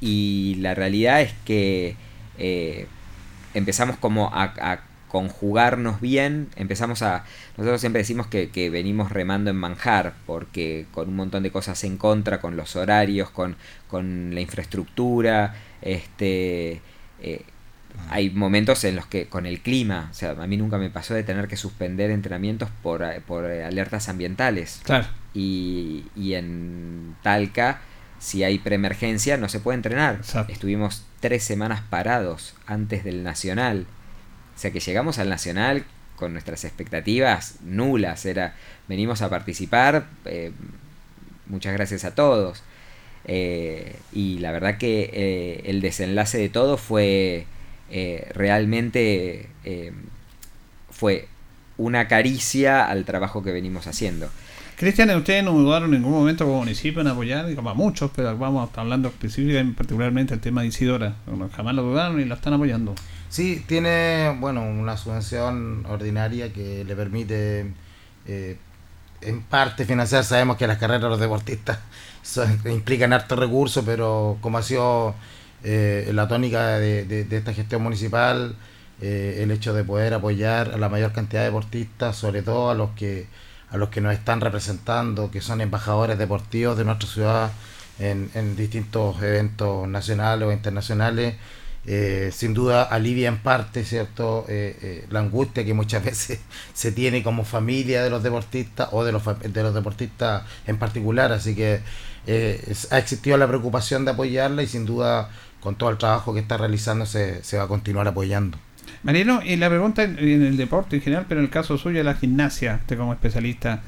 y la realidad es que eh, empezamos como a, a conjugarnos bien, empezamos a... Nosotros siempre decimos que, que venimos remando en manjar, porque con un montón de cosas en contra, con los horarios, con, con la infraestructura, este... eh, hay momentos en los que con el clima, o sea, a mí nunca me pasó de tener que suspender entrenamientos por, por alertas ambientales Claro. y, y en Talca, si hay preemergencia, no se puede entrenar. Exacto. Estuvimos tres semanas parados antes del Nacional. O sea que llegamos al Nacional con nuestras expectativas nulas. Era, venimos a participar, eh, muchas gracias a todos. Eh, y la verdad que eh, el desenlace de todo fue realmente fue una caricia al trabajo que venimos haciendo. Cristian, ustedes no dudaron en ningún momento como municipio en apoyar, como a muchos, pero vamos hablando específicamente, particularmente el tema de Isidora. Jamás lo dudaron y lo están apoyando. Sí, tiene bueno una subvención ordinaria que le permite eh, en parte financiar, sabemos que las carreras de los deportistas implican harto recursos, pero como ha sido eh, la tónica de esta gestión municipal, eh, el hecho de poder apoyar a la mayor cantidad de deportistas, sobre todo a los que a los que nos están representando, que son embajadores deportivos de nuestra ciudad en, en distintos eventos nacionales o internacionales, eh, sin duda alivia en parte, ¿cierto?, eh, eh, la angustia que muchas veces se tiene como familia de los deportistas o de los, de los deportistas en particular. Así que eh, ha existido la preocupación de apoyarla y sin duda con todo el trabajo que está realizando se, se va a continuar apoyando. Mariano, y la pregunta en, en el deporte en general, pero en el caso suyo, la gimnasia, usted como especialista,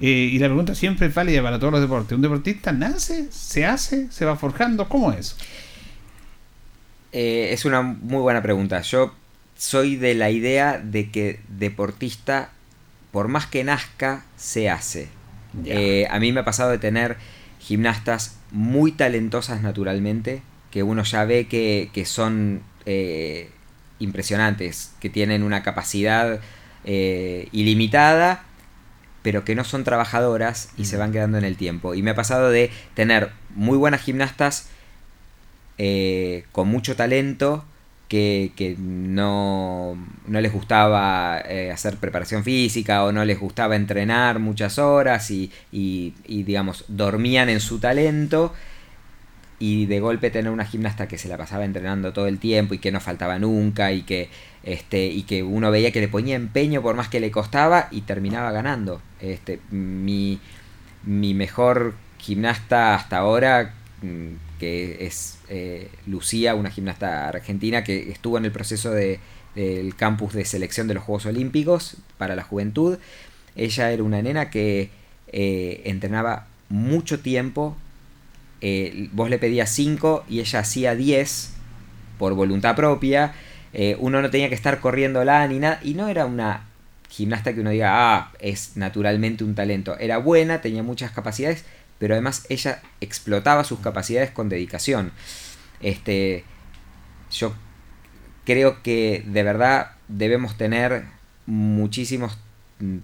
eh, y la pregunta siempre es válida para todos los deportes. ¿Un deportista nace, se hace, se va forjando? ¿Cómo es? Eh, es una muy buena pregunta. Yo soy de la idea de que deportista, por más que nazca, se hace. Eh, a mí me ha pasado de tener gimnastas muy talentosas naturalmente, que uno ya ve que, que son eh, impresionantes, que tienen una capacidad eh, ilimitada, pero que no son trabajadoras y se van quedando en el tiempo. Y me ha pasado de tener muy buenas gimnastas eh, con mucho talento que, que no, no les gustaba eh, hacer preparación física o no les gustaba entrenar muchas horas y, y- y, digamos, dormían en su talento y de golpe tener una gimnasta que se la pasaba entrenando todo el tiempo y que no faltaba nunca y que este y que uno veía que le ponía empeño por más que le costaba y terminaba ganando. Este mi mi mejor gimnasta hasta ahora mm, que es eh, Lucía una gimnasta argentina que estuvo en el proceso de, del campus de selección de los Juegos Olímpicos para la juventud. Ella era una nena que eh, entrenaba mucho tiempo eh, vos le pedías 5 y ella hacía 10 por voluntad propia. eh, uno no tenía que estar corriéndola ni nada. Y no era una gimnasta que uno diga, ah, es naturalmente un talento. Era buena, tenía muchas capacidades, pero además ella explotaba sus capacidades con dedicación. Este, yo creo que de verdad debemos tener muchísimos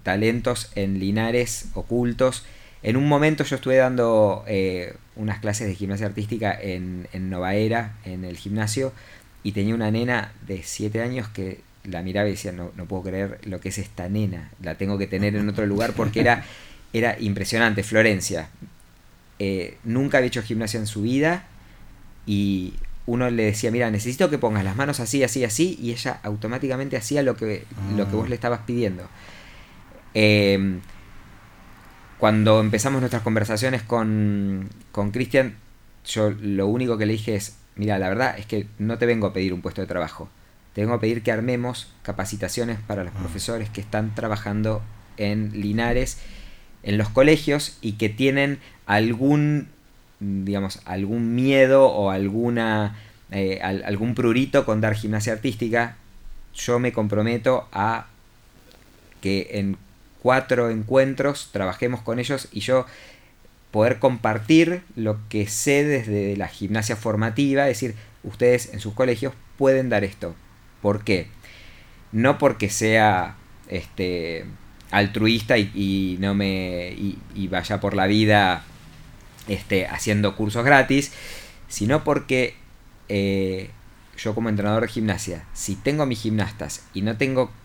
talentos en Linares ocultos. En un momento yo estuve dando eh, unas clases de gimnasia artística en, en Novaera, en el gimnasio, y tenía una nena de 7 años que la miraba y decía, no, no puedo creer lo que es esta nena, la tengo que tener en otro lugar porque era, era impresionante. Florencia, eh, nunca había hecho gimnasia en su vida y uno le decía, mira, necesito que pongas las manos así, así, así, y ella automáticamente hacía lo que, lo que vos le estabas pidiendo. Eh, cuando empezamos nuestras conversaciones con con Cristian, yo lo único que le dije es, mira, la verdad es que no te vengo a pedir un puesto de trabajo, te vengo a pedir que armemos capacitaciones para los profesores que están trabajando en Linares, en los colegios y que tienen algún, digamos, algún miedo o alguna, eh, al- algún prurito con dar gimnasia artística. Yo me comprometo a que en cuatro encuentros trabajemos con ellos y yo poder compartir lo que sé desde la gimnasia formativa, es decir, ustedes en sus colegios pueden dar esto. ¿Por qué? No porque sea este altruista y, no me y, vaya por la vida este, haciendo cursos gratis, sino porque eh, yo como entrenador de gimnasia, si tengo mis gimnastas y no tengo ¿Con quién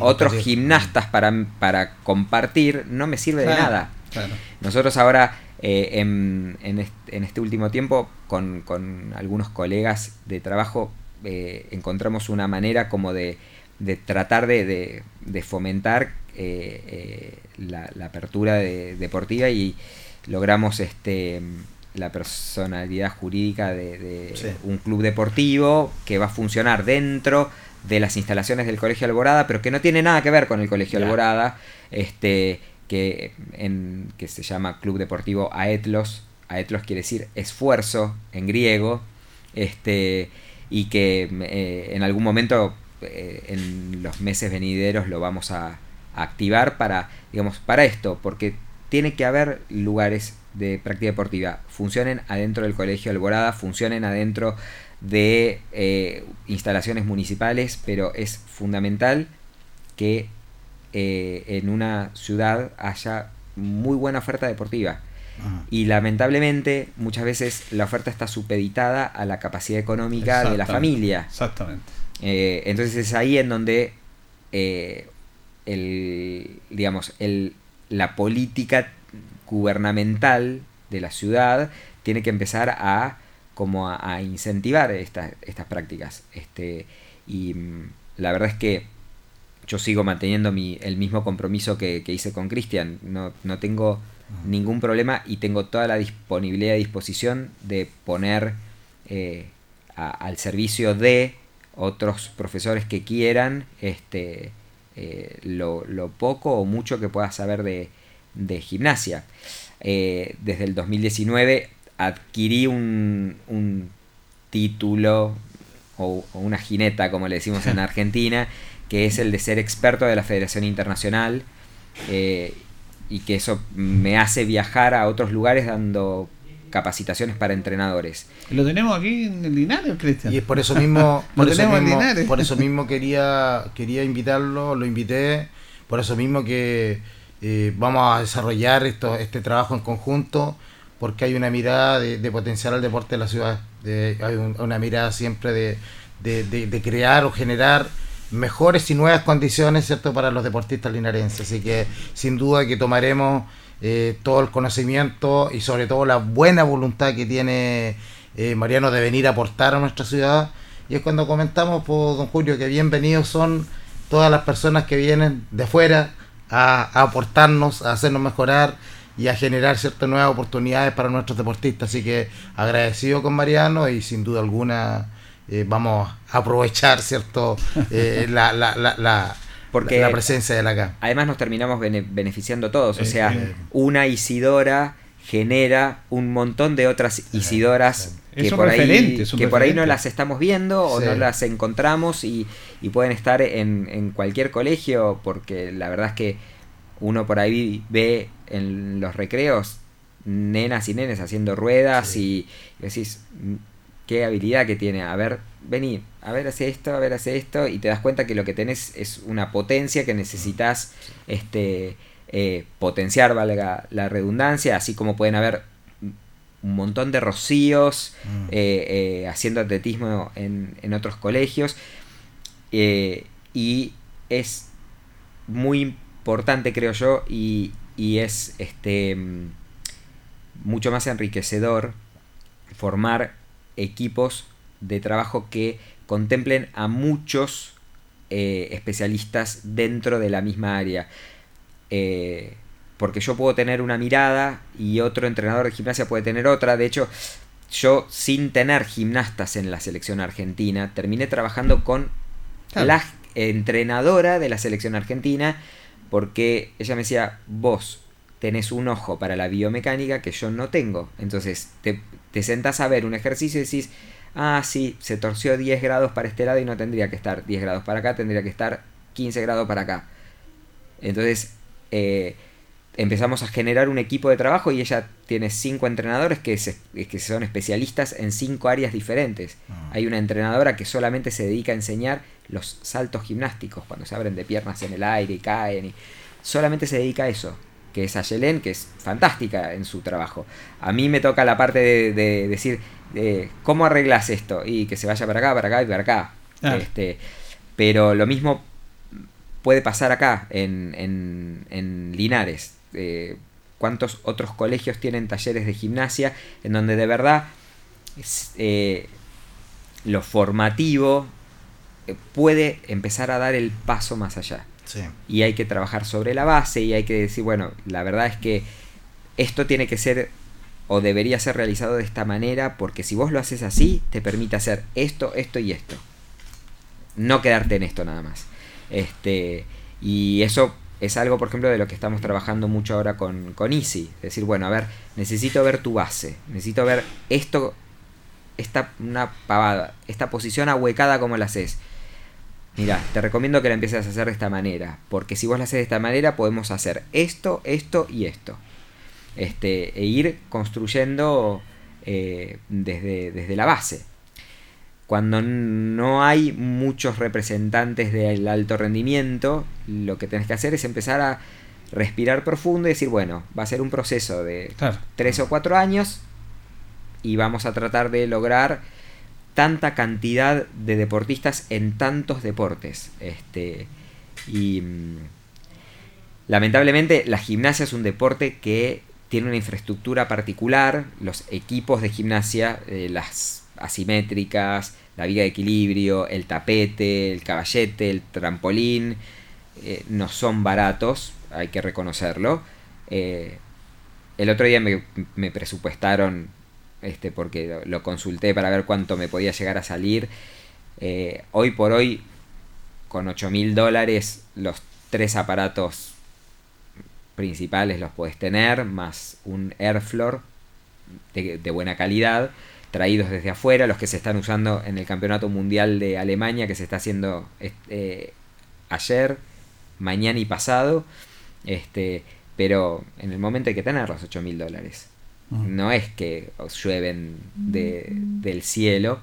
otros gimnastas para, para compartir, no me sirve de nada. Claro. Nosotros ahora, eh, en, en est- en este último tiempo, con, con algunos colegas de trabajo, eh, encontramos una manera como de, de tratar de, de- de fomentar eh, la, la apertura de- deportiva y logramos este la personalidad jurídica de, de Sí. un club deportivo que va a funcionar dentro de las instalaciones del Colegio Alborada, pero que no tiene nada que ver con el Colegio. Alborada, este, que, en, que se llama Club Deportivo Aetlos. Aetlos quiere decir esfuerzo en griego, este, y que eh, en algún momento, eh, en los meses venideros, lo vamos a, a activar para, digamos, para esto, porque tiene que haber lugares de práctica deportiva, funcionen adentro del Colegio Alborada, funcionen adentro de eh, instalaciones municipales, pero es fundamental que eh, en una ciudad haya muy buena oferta deportiva. Ajá. Y lamentablemente muchas veces la oferta está supeditada a la capacidad económica de la familia. Exactamente. Eh, entonces es ahí en donde el, digamos, el, la política gubernamental de la ciudad tiene que empezar a como a, a incentivar esta- estas prácticas. Este, y mm, la verdad es que yo sigo manteniendo mi, el mismo compromiso que, que hice con Cristian. No, no tengo ningún problema y tengo toda la disponibilidad y disposición de poner eh, a- al servicio de otros profesores que quieran este, eh, lo, lo poco o mucho que pueda saber de, de gimnasia. Eh, desde el 2019 adquirí un, un título o, o una jineta, como le decimos en Argentina, que es el de ser experto de la Federación Internacional eh, y que eso me hace viajar a otros lugares dando capacitaciones para entrenadores. Lo tenemos aquí en el Linares, Cristian. Y es por eso mismo, por Lo eso tenemos en mismo, Linares. por eso mismo quería, quería invitarlo, lo invité, por eso mismo que eh, vamos a desarrollar esto, este trabajo en conjunto, porque hay una mirada de, de potenciar el deporte de la ciudad, hay un- una mirada siempre de, de- crear o generar mejores y nuevas condiciones cierto para los deportistas linarenses. Así que sin duda que tomaremos eh, todo el conocimiento y sobre todo la buena voluntad que tiene eh, Mariano de venir a aportar a nuestra ciudad. Y es cuando comentamos por don Julio que bienvenidos son todas las personas que vienen de fuera a aportarnos a hacernos mejorar y a generar ciertas nuevas oportunidades para nuestros deportistas así que agradecido con Mariano y sin duda alguna eh, vamos a aprovechar cierto Eh, la, la, la, la, Porque- la presencia de la acá Además nos terminamos bene- beneficiando todos. O Eh, sea, eh. una Isidora genera un montón de otras Isidoras que por, ahí, que por ahí no las estamos viendo o Sí. no las encontramos y, y pueden estar en, en cualquier colegio porque la verdad es que uno por ahí ve en los recreos nenas y nenes haciendo ruedas y, y decís, "Mm, qué habilidad que tiene. A ver, vení, a ver, hace esto, a ver, hace esto, y te das cuenta que lo que tenés es una potencia que necesitas este, eh, potenciar, valga la redundancia, así como pueden haber un montón de rocíos Mm. eh, eh, haciendo atletismo en, en otros colegios. y es muy importante, creo yo, y, y es este mm, mucho más enriquecedor formar equipos de trabajo que contemplen a muchos eh, especialistas dentro de la misma área. Eh, porque yo puedo tener una mirada y otro entrenador de gimnasia puede tener otra. De hecho, yo sin tener gimnastas en la selección argentina, terminé trabajando con Claro. la entrenadora de la selección argentina porque ella me decía, vos tenés un ojo para la biomecánica que yo no tengo. Entonces te, te sentás a ver un ejercicio y decís, ah, sí, se torció 10 grados para este lado y no tendría que estar 10 grados para acá, tendría que estar 15 grados para acá. Entonces eh, empezamos a generar un equipo de trabajo y ella tiene cinco entrenadores que, se- que son especialistas en cinco áreas diferentes. Ah. Hay una entrenadora que solamente se dedica a enseñar los saltos gimnásticos, cuando se abren de piernas en el aire y caen. Y solamente se dedica a eso, que es Ayelen, que es fantástica en su trabajo. A mí me toca la parte de, de decir, eh, ¿cómo arreglas esto? Y que se vaya para acá, para acá y para acá. Este, pero lo mismo puede pasar acá, en, en- en Linares. Eh, ¿Cuántos otros colegios tienen talleres de gimnasia en donde de verdad es, eh, lo formativo puede empezar a dar el paso más allá? sí y hay que trabajar sobre la base y hay que decir, bueno, la verdad es que esto tiene que ser o debería ser realizado de esta manera porque si vos lo haces así, te permite hacer esto, esto y esto. No quedarte en esto nada más. Este, y eso es algo, por ejemplo, de lo que estamos trabajando mucho ahora con, con Easy. Es decir, bueno, a ver, necesito ver tu base, necesito ver esto, esta una pavada, esta posición ahuecada como la haces. Mira, te recomiendo que la empieces a hacer de esta manera, porque si vos la haces de esta manera podemos hacer esto, esto y esto. Este, e ir construyendo eh, desde, desde la base. Cuando no hay muchos representantes del alto rendimiento, lo que tenés que hacer es empezar a respirar profundo y decir, bueno, va a ser un proceso de Claro. tres o cuatro años y vamos a tratar de lograr tanta cantidad de deportistas en tantos deportes. Este, y mm, lamentablemente la gimnasia es un deporte que tiene una infraestructura particular, los equipos de gimnasia, eh, las asimétricas, la viga de equilibrio, el tapete, el caballete, el trampolín, eh, no son baratos, hay que reconocerlo. Eh, el otro día me, me presupuestaron, este, porque lo, consulté para ver cuánto me podía llegar a salir. Eh, hoy por hoy, con 8 mil dólares, los tres aparatos principales los puedes tener, más un Airfloor de, de buena calidad, traídos desde afuera, los que se están usando en el Campeonato Mundial de Alemania, que se está haciendo este, ayer, mañana y pasado. Este, pero en el momento hay que tener los 8 mil dólares. No es que os llueven de- del cielo.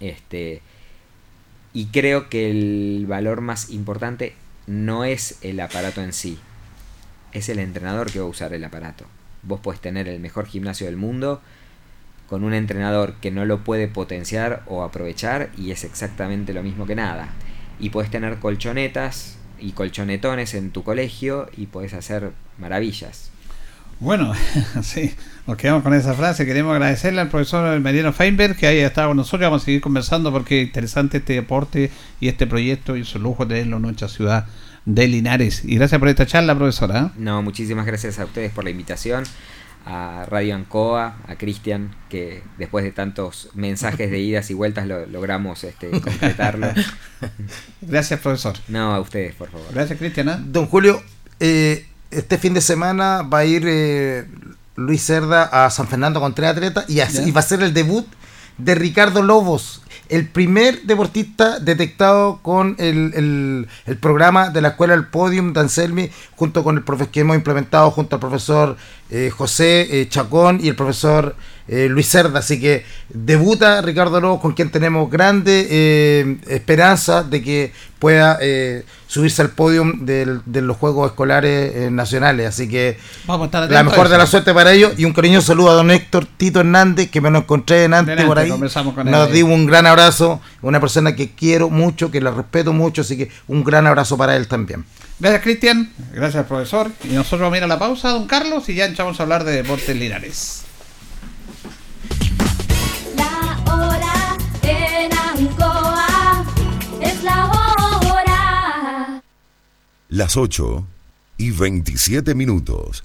Este, y creo que el valor más importante no es el aparato en sí, es el entrenador que va a usar el aparato. Vos podés tener el mejor gimnasio del mundo con un entrenador que no lo puede potenciar o aprovechar y es exactamente lo mismo que nada. Y podés tener colchonetas y colchonetones en tu colegio y podés hacer maravillas. Bueno, sí, nos quedamos con esa frase. Queremos agradecerle al profesor Mariano Feinberg que haya estado con nosotros. Vamos a seguir conversando porque es interesante este deporte y este proyecto y es un lujo tenerlo en nuestra ciudad de Linares. Y gracias por esta charla, profesora. No, muchísimas gracias a ustedes por la invitación, a Radio Ancoa, a Cristian, que después de tantos mensajes de idas y vueltas lo, logramos este, concretarlo. Gracias, profesor. No, a ustedes, por favor. Gracias, Cristian. ¿eh? Don Julio, eh, este fin de semana va a ir eh, Luis Cerda a San Fernando con tres atletas y, así- y va a ser el debut de Ricardo Lobos, el primer deportista detectado con el, el- el programa de la Escuela del Podium de Anselmi, junto con el profesor que hemos implementado junto al profesor eh, José eh, Chacón y el profesor eh, Luis Cerda. Así que debuta Ricardo Lobos, con quien tenemos grande eh, esperanza de que pueda subirse al podium del- de los Juegos Escolares Nacionales. Así que Vamos a estar la mejor de la suerte para ellos y un cariñoso saludo a don Héctor Tito Hernández, que me lo encontré delante Delante, por ahí. Nos dio un gran abrazo, una persona que quiero mucho, que la respeto mucho, así que un gran abrazo para él también. Gracias, Cristian. Gracias, profesor. Y nosotros vamos a ir a la pausa, don Carlos, y ya echamos a hablar de deportes Linares. La hora en Ancoa es la hora. Las 8 y 27 minutos.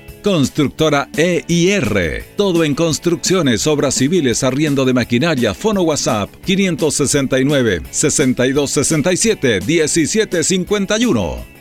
Constructora EIR. Todo en construcciones, obras civiles, arriendo de maquinaria. Fono WhatsApp 569 6267 1751.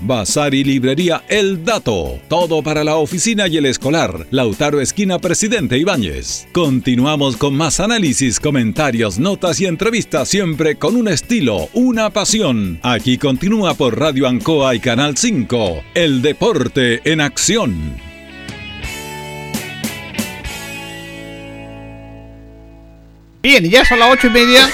Bazar y librería El Dato. Todo para la oficina y el escolar. Lautaro Esquina Presidente Ibáñez. Continuamos con más análisis, comentarios, notas y entrevistas, siempre con un estilo, una pasión. Aquí continúa por Radio Ancoa y Canal 5. El deporte en acción. Bien, ya son las ocho y media.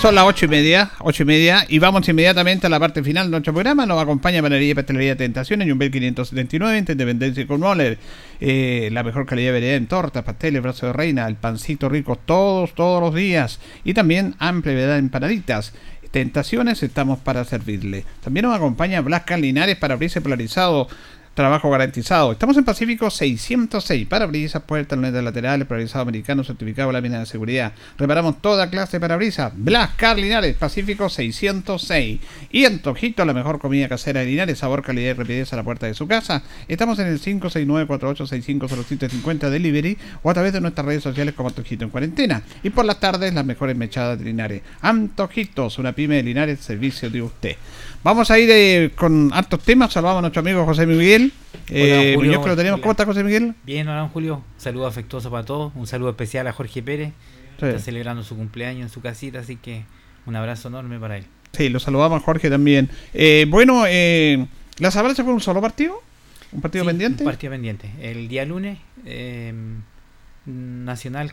Son las ocho y media, ocho y media, y vamos inmediatamente a la parte final de nuestro programa. Nos acompaña Panadería y Pastelería Tentaciones, Jumbel 579, entre Independencia y Cornwall. Eh, la mejor calidad de variedad en tortas, pasteles, brazos de reina, el pancito rico todos, todos los días. Y también amplia variedad de empanaditas. Tentaciones, estamos para servirle. También nos acompaña Blasca Linares para abrirse polarizado. Trabajo garantizado. Estamos en Pacífico 606. Parabrisas, puertas, lunetas laterales, parabrisado americano, certificado lámina de seguridad. Reparamos toda clase de parabrisas. Blascar Linares, Pacífico 606. Y en Tojito, la mejor comida casera de Linares, sabor, calidad y rapidez a la puerta de su casa. Estamos en el 569-4865-0750 Delivery o a través de nuestras redes sociales como Antojito en Cuarentena. Y por las tardes, las mejores mechadas de Linares. Antojitos, una pyme de Linares, servicio de usted. Vamos a ir eh, con hartos temas. Saludamos a nuestro amigo José Miguel. Eh, Julio. Que lo tenemos. Hola. ¿Cómo está José Miguel? Bien, hola Julio. Saludo afectuoso para todos. Un saludo especial a Jorge Pérez. Sí. Está celebrando su cumpleaños en su casita, así que un abrazo enorme para él. Sí, lo saludamos a Jorge también. Eh, bueno, eh, ¿la se fue un solo partido? ¿Un partido Sí, pendiente? Un partido pendiente. El día lunes, eh, Nacional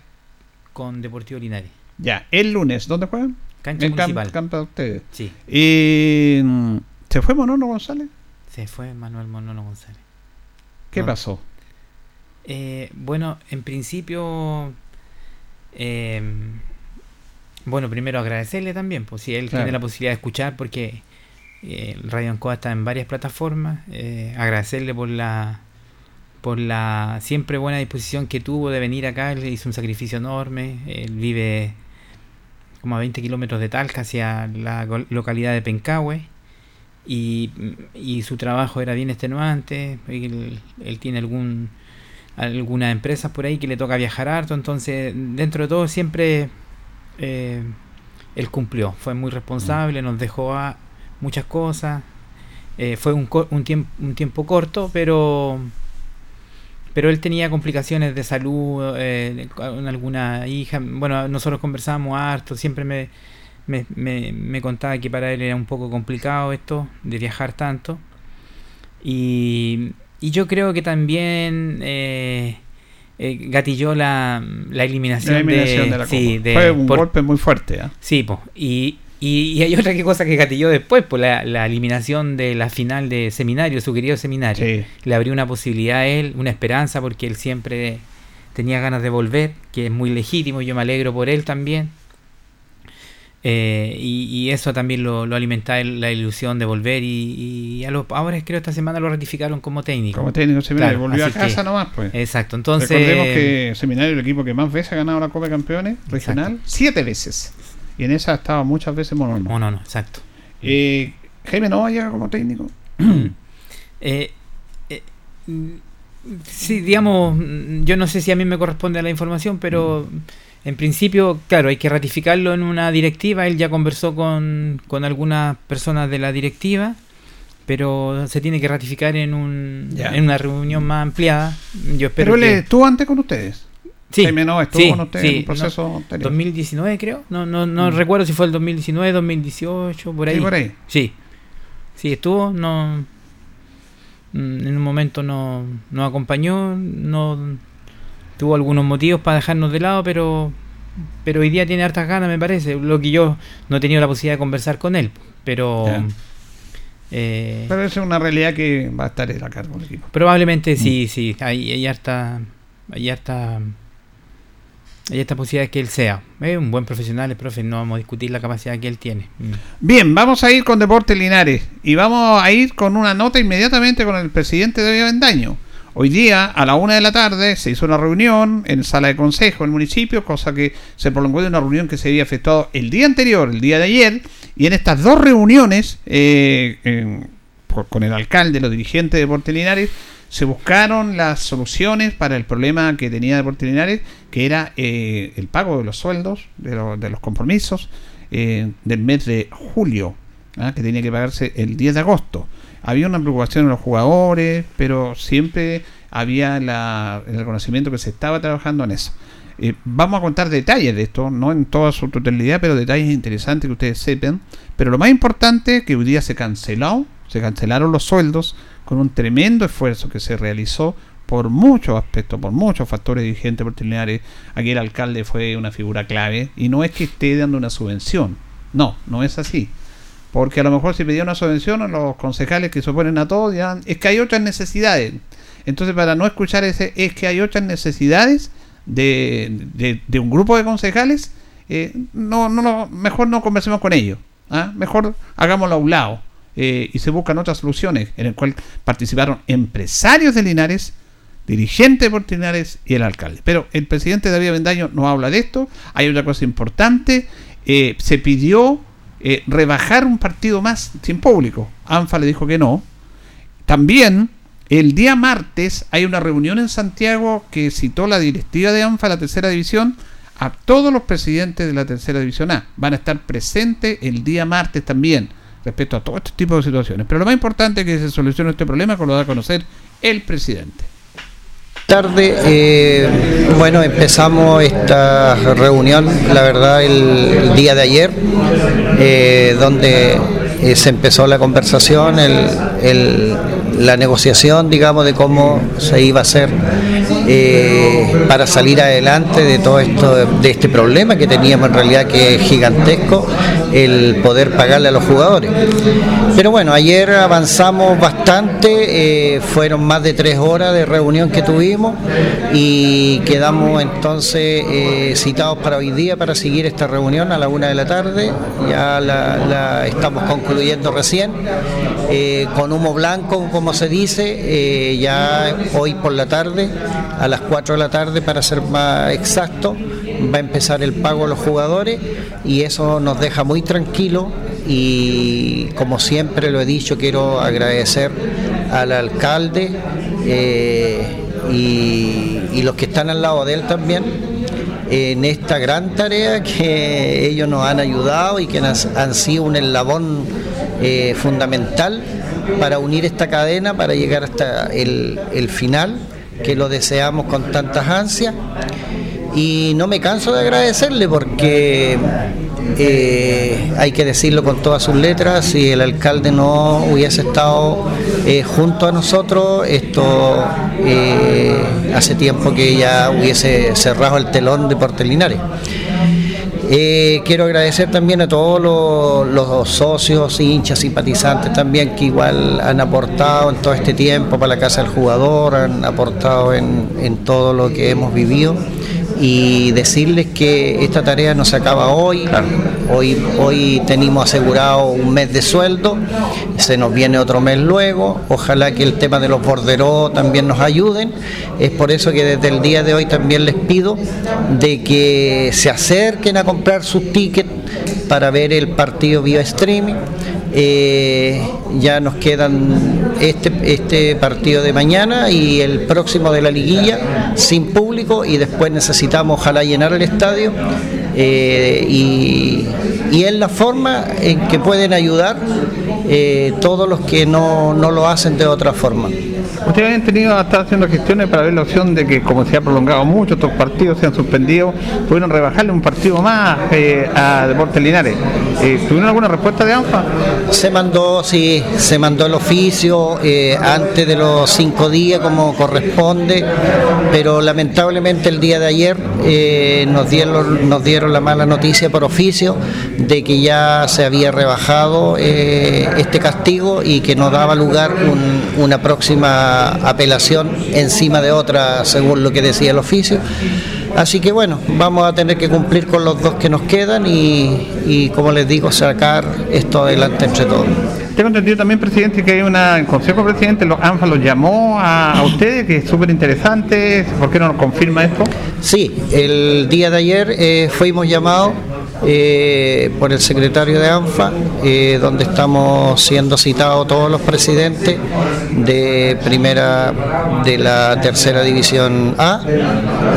con Deportivo Linares. Ya, el lunes, ¿dónde juegan? Cancha camp- municipal. campo de ustedes. Sí, Y, mm, ¿Se fue Monono González? se fue Manuel Monono González. ¿Qué pasó? Eh, bueno, en principio, eh, bueno, primero agradecerle también, pues si él Claro. tiene la posibilidad de escuchar, porque eh, el Radio Ancoa está en varias plataformas, eh, agradecerle por la por la siempre buena disposición que tuvo de venir acá, él hizo un sacrificio enorme, él vive como a 20 kilómetros de Talca hacia la localidad de Pencahue. Y, y su trabajo era bien extenuante, él, él tiene algún algunas empresas por ahí que le toca viajar harto, entonces dentro de todo siempre eh, él cumplió, fue muy responsable, nos dejó a muchas cosas, eh, fue un, un, tiemp- un tiempo corto, pero pero él tenía complicaciones de salud, eh, con alguna hija, bueno, nosotros conversábamos harto, siempre me, me, me, me contaba que para él era un poco complicado esto de viajar tanto. Y, y yo creo que también eh, eh, gatilló la, la eliminación, La eliminación de, de, la sí, Copa. de- Fue un por- golpe muy fuerte. ¿ah? Sí, po. Y, y, y hay otra que cosa que gatilló después, pues la, la eliminación de la final de seminario, su querido seminario. Sí. Le abrió una posibilidad a él, una esperanza, porque él siempre tenía ganas de volver, que es muy legítimo, yo me alegro por él también. Eh, y, y eso también lo, lo alimenta el- la ilusión de volver y, y a lo- ahora creo esta semana lo ratificaron como técnico. Como técnico seminario, Claro, volvió a casa que- nomás, pues. Exacto, entonces... Recordemos que Seminario es el equipo que más veces ha ganado la Copa de Campeones regional, siete veces. Y en esa ha estado muchas veces Monono. Oh, no, no, exacto. Eh, Jaime Nova llega como técnico. Eh, eh, mm, sí, digamos, mm, yo no sé si a mí me corresponde la información, pero en principio, claro, hay que ratificarlo en una directiva. Él ya conversó con, con algunas personas de la directiva, pero se tiene que ratificar en, un, en una reunión más ampliada. Yo espero Pero él que... estuvo antes con ustedes. Sí, Nova estuvo sí, con ustedes sí, en un proceso no, anterior. 2019 creo, no, no, no Mm. recuerdo si fue el 2019, 2018, por ahí. Sí, por ahí. Sí, sí, estuvo, no. mm, En un momento no nos acompañó, no tuvo algunos motivos para dejarnos de lado, pero pero hoy día tiene hartas ganas, me parece. Lo que yo no he tenido la posibilidad de conversar con él, pero. Eh, Pero es una realidad que va a estar a cargo del equipo. Probablemente Mm. sí, sí. Hay, hay harta. Hay harta. Hay esta posibilidad de que él sea. Es un buen profesional, el profe. No vamos a discutir la capacidad que él tiene. Mm. Bien, vamos a ir con Deportes Linares y vamos a ir con una nota inmediatamente con el presidente de Avendaño. Hoy día, a la una de la tarde, se hizo una reunión en sala de consejo del municipio, cosa que se prolongó de una reunión que se había efectuado el día anterior, el día de ayer, y en estas dos reuniones, eh, por- con el alcalde, los dirigentes de Deportes Linares, se buscaron las soluciones para el problema que tenía Deportes Linares, que era eh, el pago de los sueldos, de, de los compromisos eh, del mes de julio, ¿ah? que tenía que pagarse el 10 de agosto. Había una preocupación en los jugadores, pero siempre había la- el reconocimiento que se estaba trabajando en eso. Eh, vamos a contar detalles de esto, no en toda su totalidad, pero detalles interesantes que ustedes sepan. Pero lo más importante que hoy día se canceló, se cancelaron los sueldos con un tremendo esfuerzo que se realizó por muchos aspectos, por muchos factores dirigentes portiliares. Aquí el alcalde fue una figura clave y no es que esté dando una subvención, no, no es así. Porque a lo mejor si pedía una subvención a los concejales que se oponen a todo, dirán, es que hay otras necesidades. Entonces, para no escuchar ese, es que hay otras necesidades de, de- de un grupo de concejales, eh, no, no, no, mejor no conversemos con ellos. ¿ah? Mejor hagámoslo a un lado. Eh, y se buscan otras soluciones, en el cual participaron empresarios de Linares, dirigentes de Linares y el alcalde. Pero el presidente David Bendaño no habla de esto. Hay otra cosa importante. eh, se pidió eh, rebajar un partido más sin público. ANFA le dijo que no. También el día martes hay una reunión en Santiago que citó la directiva de ANFA, la tercera división, a todos los presidentes de la tercera división A. Van a estar presentes el día martes también respecto a todo este tipo de situaciones. Pero lo más importante es que se solucione este problema, que lo da a conocer el presidente. tarde, eh, bueno, empezamos esta reunión, la verdad, el, el día de ayer, eh, donde eh, se empezó la conversación, el- el- la negociación, digamos, de cómo se iba a hacer eh, para salir adelante de todo esto, de este problema que teníamos en realidad que es gigantesco, el poder pagarle a los jugadores. Pero bueno, ayer avanzamos bastante, eh, fueron más de tres horas de reunión que tuvimos y quedamos entonces eh, citados para hoy día para seguir esta reunión a la una de la tarde. Ya la, estamos concluyendo recién, con humo blanco, como se dice, eh, ya hoy por la tarde, a las 4 de la tarde para ser más exacto, va a empezar el pago a los jugadores y eso nos deja muy tranquilos y como siempre lo he dicho, quiero agradecer al alcalde eh, y, y los que están al lado de él también en esta gran tarea que ellos nos han ayudado y que han sido un eslabón eh, fundamental para unir esta cadena, para llegar hasta el, final, que lo deseamos con tantas ansias. Y no me canso de agradecerle porque eh, hay que decirlo con todas sus letras, si el alcalde no hubiese estado eh, junto a nosotros, esto hace tiempo que ya hubiese cerrado el telón de Portelinares. Eh, quiero agradecer también a todos los, los socios, hinchas, simpatizantes también que igual han aportado en todo este tiempo para la Casa del Jugador, han aportado en, en todo lo que hemos vivido y decirles que esta tarea no se acaba hoy. Hoy, hoy tenemos asegurado un mes de sueldo, se nos viene otro mes luego. Ojalá que el tema de los borderos también nos ayuden. Es por eso que desde el día de hoy también les pido de que se acerquen a comprar sus tickets para ver el partido vía streaming. Eh, ya nos quedan este, este partido de mañana y el próximo de la liguilla sin público y después necesitamos ojalá llenar el estadio eh, y, y es la forma en que pueden ayudar eh, todos los que no, no lo hacen de otra forma. Ustedes han tenido, estado haciendo gestiones para ver la opción de que, como se ha prolongado mucho, estos partidos se han suspendido, pudieron rebajarle un partido más eh, a Deportes Linares. Eh, ¿Tuvieron alguna respuesta de ANFA? Se mandó, sí, se mandó el oficio eh, antes de los cinco días como corresponde, pero lamentablemente el día de ayer eh, nos, dieron, nos dieron la mala noticia por oficio de que ya se había rebajado este castigo y que no daba lugar un- una próxima apelación encima de otra, según lo que decía el oficio. Así que bueno, vamos a tener que cumplir con los dos que nos quedan y, y, como les digo, sacar esto adelante entre todos. Tengo entendido también, presidente, que hay una, el Consejo Presidente, los ANFA los llamó a, a ustedes, que es súper interesante. ¿Por qué no nos confirma esto? Sí, el día de ayer eh, fuimos llamados eh, por el secretario de ANFA, eh, donde estamos siendo citados todos los presidentes de primera, de la tercera división A,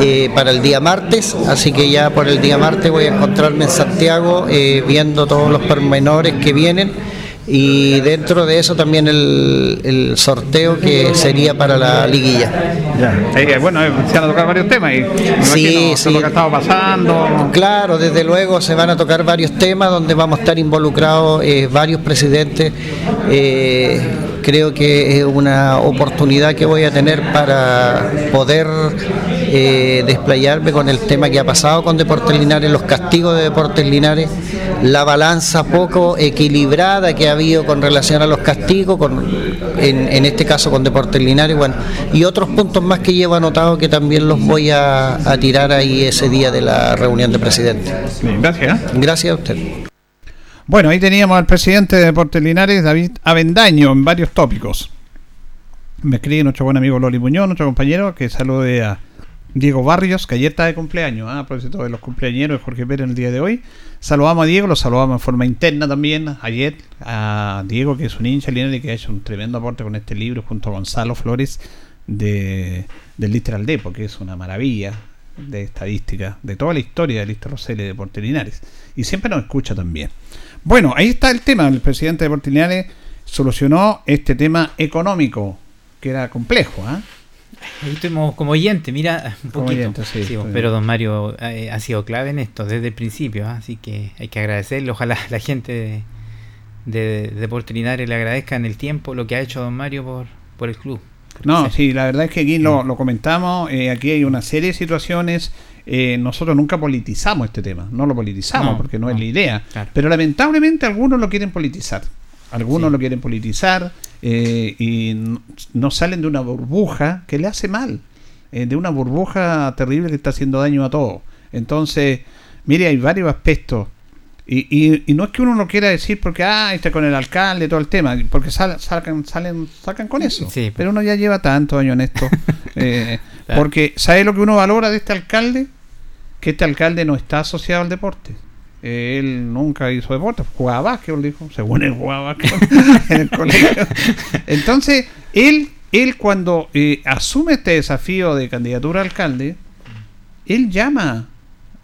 eh, para el día martes. Así que ya por el día martes voy a encontrarme en Santiago eh, viendo todos los pormenores que vienen y dentro de eso también el, el sorteo que sería para la liguilla. Eh, bueno, eh, se van a tocar varios temas y Sí, sí. lo que ha estado pasando. Claro, desde luego se van a tocar varios temas donde vamos a estar involucrados eh, varios presidentes. Eh, creo que es una oportunidad que voy a tener para poder eh, desplayarme con el tema que ha pasado con Deportes Linares, los castigos de Deportes Linares, la balanza poco equilibrada que ha habido con relación a los castigos, con, en, en este caso con Deportes Linares, bueno, y otros puntos más que llevo anotado que también los voy a, a tirar ahí ese día de la reunión de presidentes. Bien, gracias. Gracias a usted. Bueno, ahí teníamos al presidente de Deportes Linares, David Avendaño, en varios tópicos. Me escribe nuestro buen amigo Loli Muñoz, nuestro compañero, que salude a Diego Barrios, está de cumpleaños, ¿ah? a propósito de los cumpleañeros de Jorge Pérez en el día de hoy. Saludamos a Diego, lo saludamos en forma interna también ayer a Diego, que es un hincha linares y que ha hecho un tremendo aporte con este libro junto a Gonzalo Flores de, del Literal Depo, que es una maravilla de estadística, de toda la historia del Lister Rosell y de Deportes Linares. Y siempre nos escucha también. Bueno, ahí está el tema. El presidente de Deportes Linares solucionó este tema económico, que era complejo. ¿ah? Ahí estuvimos como oyente, mira, un poquito. oyente, sí, Sí, está pero don Mario eh, ha sido clave en esto desde el principio, ¿ah? así que hay que agradecerle. Ojalá la gente de, de Deportes Linares le agradezcan el tiempo, lo que ha hecho don Mario por, por el club. No, sí, la verdad es que aquí lo, lo comentamos, eh, aquí hay una serie de situaciones, eh, nosotros nunca politizamos este tema, no lo politizamos No, porque no, es la idea, claro. pero lamentablemente algunos lo quieren politizar, algunos Sí. lo quieren politizar eh, y no salen de una burbuja que le hace mal, eh, de una burbuja terrible que está haciendo daño a todo. Entonces, mire, hay varios aspectos. Y, y, y no es que uno no quiera decir porque, ah, está con el alcalde, todo el tema, porque sal- sacan, salen, sacan con eso. Sí. Pero uno ya lleva tantos años en esto. eh, Claro. Porque, ¿sabe lo que uno valora de este alcalde? Que este alcalde no está asociado al deporte. Él nunca hizo deporte, jugaba básquetbol, dijo, según él jugaba en el colegio. Entonces, él, él cuando eh, asume este desafío de candidatura a alcalde, él llama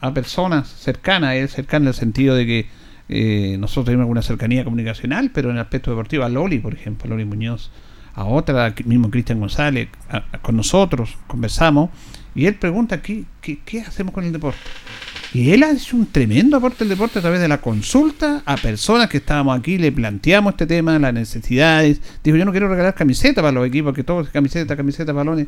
a personas cercanas, él cercana en el sentido de que eh, nosotros tenemos alguna cercanía comunicacional, pero en el aspecto deportivo, a Loli, por ejemplo, a Loli Muñoz, a otra, mismo Cristian González, a- a- con nosotros conversamos, y él pregunta, ¿qué, qué, qué hacemos con el deporte? Y él ha hecho un tremendo aporte al deporte a través de la consulta a personas que estábamos aquí, le planteamos este tema, las necesidades. Dijo, yo no quiero regalar camisetas para los equipos, que todos camisetas, camisetas, balones.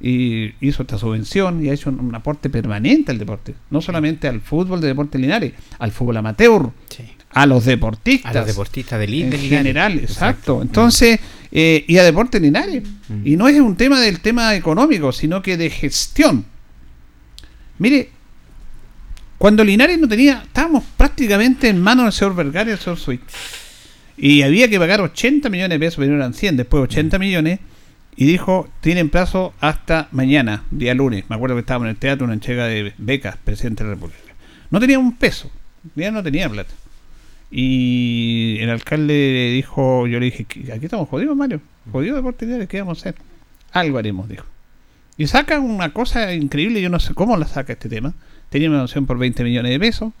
Y hizo esta subvención y ha hecho un, un aporte permanente al deporte. No solamente al fútbol de deportes linares, al fútbol amateur, Sí. a los deportistas. A los deportistas del en de Linares. general, exacto. Entonces, eh, y a deportes linares. Mm. Y no es un tema del tema económico, sino que de gestión. Mire, cuando Linares no tenía, estábamos prácticamente en manos del señor Vergara y del señor Sweet. Y había que pagar 80 millones de pesos, primero eran 100, después 80 millones. Y dijo, tienen plazo hasta mañana, día lunes. Me acuerdo que estábamos en el teatro, una entrega de becas, presidente de la República. No tenía un peso, ya no tenía plata. Y el alcalde dijo, yo le dije, "¿Qué- aquí estamos jodidos, Mario. Jodidos de Linares, ¿qué vamos a hacer? Algo haremos, dijo. Y saca una cosa increíble, yo no sé cómo la saca este tema. Tenía una opción por 20 millones de pesos.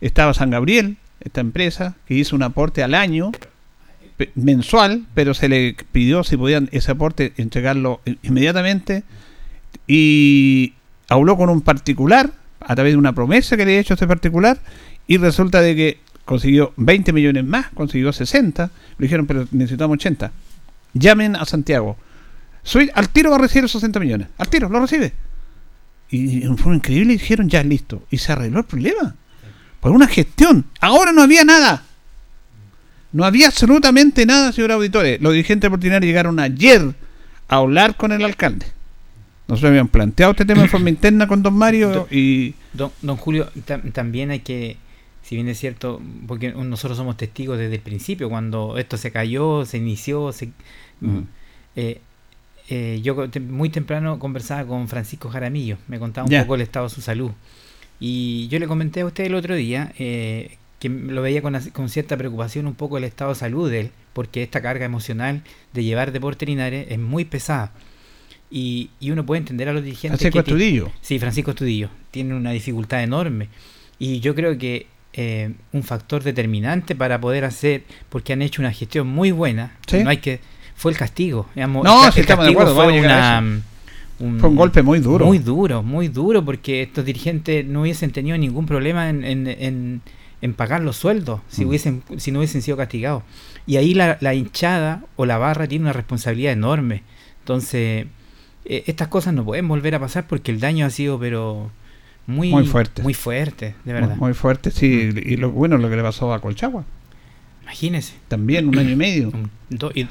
Estaba San Gabriel, esta empresa, que hizo un aporte al año. mensual, pero se le pidió si podían ese aporte entregarlo inmediatamente y habló con un particular a través de una promesa que le había hecho este particular y resulta de que consiguió 20 millones más, consiguió 60, le dijeron pero necesitamos 80. Llamen a Santiago. Soy, al tiro va a recibir esos 60 millones. Al tiro, lo recibe. Y en forma increíble dijeron ya listo. Y se arregló el problema. Por una gestión. Ahora no había nada. No había absolutamente nada, señor auditores. Los dirigentes portinarios llegaron ayer a hablar con el alcalde. Nosotros habíamos planteado este tema en forma interna con don Mario y Don, don Julio, tam- también hay que, si bien es cierto, porque nosotros somos testigos desde el principio, cuando esto se cayó, se inició, se, eh, eh, yo te- muy temprano conversaba con Francisco Jaramillo, me contaba un poco el estado de su salud. Y yo le comenté a usted el otro día eh, que lo veía con, con cierta preocupación un poco el estado de salud de él, porque esta carga emocional de llevar deporte Linares es muy pesada. Y, y uno puede entender a los dirigentes. Francisco Estudillo. Sí, Francisco Estudillo. Tiene una dificultad enorme. Y yo creo que eh, un factor determinante para poder hacer, porque han hecho una gestión muy buena, Sí. no hay que fue el castigo. digamos, No, el sí, el estamos de acuerdo, fue una, un, Fue un golpe muy duro. Muy duro, muy duro, porque estos dirigentes no hubiesen tenido ningún problema en, en- en- en pagar los sueldos si, Mm. hubiesen, si no hubiesen sido castigados. Y ahí la, la hinchada o la barra tiene una responsabilidad enorme. Entonces, eh, estas cosas no pueden volver a pasar porque el daño ha sido, pero muy, Muy fuerte. Muy fuerte, de muy, verdad. muy fuerte, sí. Y lo bueno lo que le pasó a Colchagua. Imagínese. También un año y medio. Un- do- y,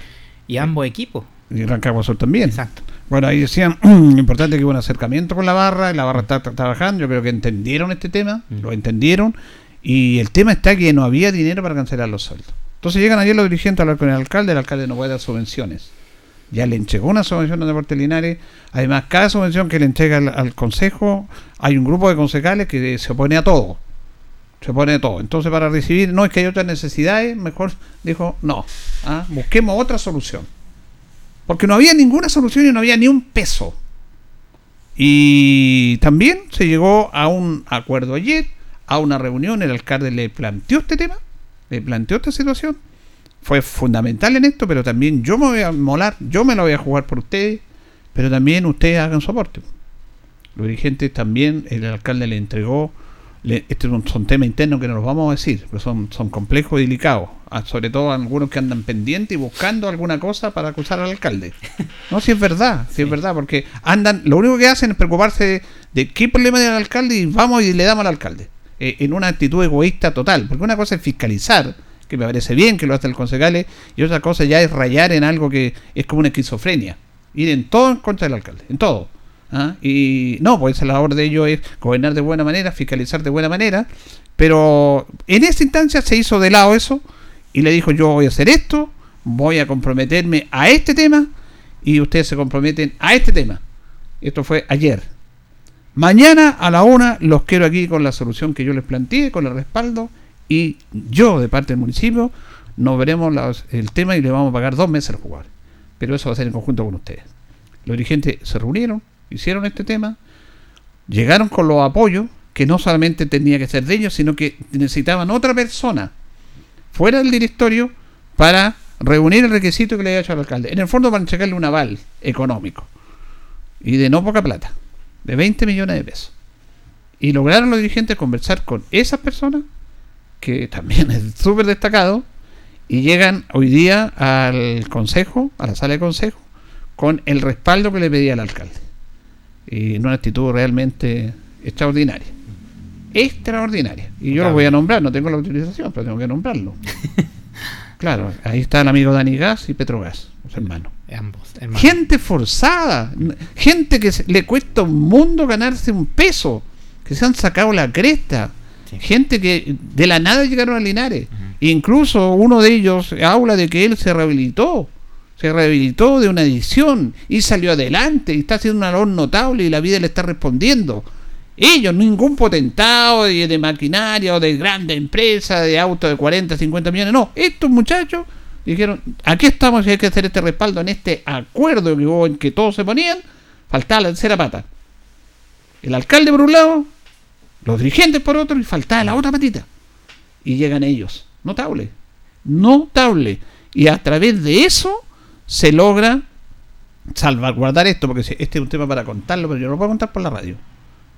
y ambos equipos. Y Rancagua Sur también. Exacto. Bueno, ahí decían, importante que hubo un acercamiento con la barra, y la barra está tra- trabajando, yo creo que entendieron este tema, Mm. lo entendieron, y el tema está que no había dinero para cancelar los sueldos. Entonces llegan ayer los dirigentes a hablar con el alcalde, el alcalde no puede dar subvenciones. Ya le entregó una subvención a Deportes Linares, además cada subvención que le entrega al, al consejo, hay un grupo de concejales que se opone a todo. Se opone a todo. Entonces para recibir, no es que hay otras necesidades, mejor dijo, no, ah, busquemos otra solución. Porque no había ninguna solución y no había ni un peso. Y también se llegó a un acuerdo ayer, a una reunión, el alcalde le planteó este tema, le planteó esta situación. Fue fundamental en esto, pero también yo me voy a molar, yo me lo voy a jugar por ustedes, pero también ustedes hagan su aporte. Los dirigentes también, el alcalde le entregó, estos son, son temas internos que no los vamos a decir, pero son, son complejos y delicados, Ah, sobre todo algunos que andan pendientes y buscando alguna cosa para acusar al alcalde. No, si es verdad, si es verdad, porque andan, lo único que hacen es preocuparse de, de qué problema tiene el alcalde y vamos y le damos al alcalde, eh, en una actitud egoísta total, porque una cosa es fiscalizar, que me parece bien que lo hace el concejal, y otra cosa ya es rayar en algo que es como una esquizofrenia, ir en todo en contra del alcalde, en todo. ¿Ah? Y no, pues la labor de ellos es gobernar de buena manera, fiscalizar de buena manera, pero en esa instancia se hizo de lado eso y le dijo yo voy a hacer esto, voy a comprometerme a este tema y ustedes se comprometen a este tema. Esto fue ayer. Mañana a la una los quiero aquí con la solución que yo les planteé, con el respaldo y yo de parte del municipio nos veremos el tema y le vamos a pagar dos meses al jugador. Pero eso va a ser en conjunto con ustedes. Los dirigentes se reunieron, hicieron este tema, llegaron con los apoyos que no solamente tenía que ser de ellos, sino que necesitaban otra persona fuera del directorio para reunir el requisito que le había hecho al alcalde. En el fondo para entregarle un aval económico. Y de no poca plata. De 20 millones de pesos. Y lograron los dirigentes conversar con esas personas, que también es súper destacado, y llegan hoy día al consejo, a la sala de consejo, con el respaldo que le pedía el alcalde. Y en una actitud realmente extraordinaria. Extraordinaria. Y yo lo voy a nombrar, no tengo la autorización, pero tengo que nombrarlo. claro, ahí está el amigo Dani Gas y Petrogas, los hermanos. Ambos, hermanos. Gente forzada, gente que le cuesta un mundo ganarse un peso, que se han sacado la cresta, gente que de la nada llegaron a Linares. Incluso uno de ellos habla de que él se rehabilitó, se rehabilitó de una adicción y salió adelante y está haciendo una labor notable y la vida le está respondiendo. Ellos, ningún potentado de, maquinaria o de grandes empresas, de autos de 40, 50 millones, no, estos muchachos dijeron, aquí estamos y hay que hacer este respaldo en este acuerdo en que todos se ponían, faltaba la tercera pata. El alcalde por un lado, los dirigentes por otro y faltaba la otra patita. Y llegan ellos. Notable. Notable. Y a través de eso se logra salvaguardar esto, porque este es un tema para contarlo, pero yo no lo puedo contar por la radio.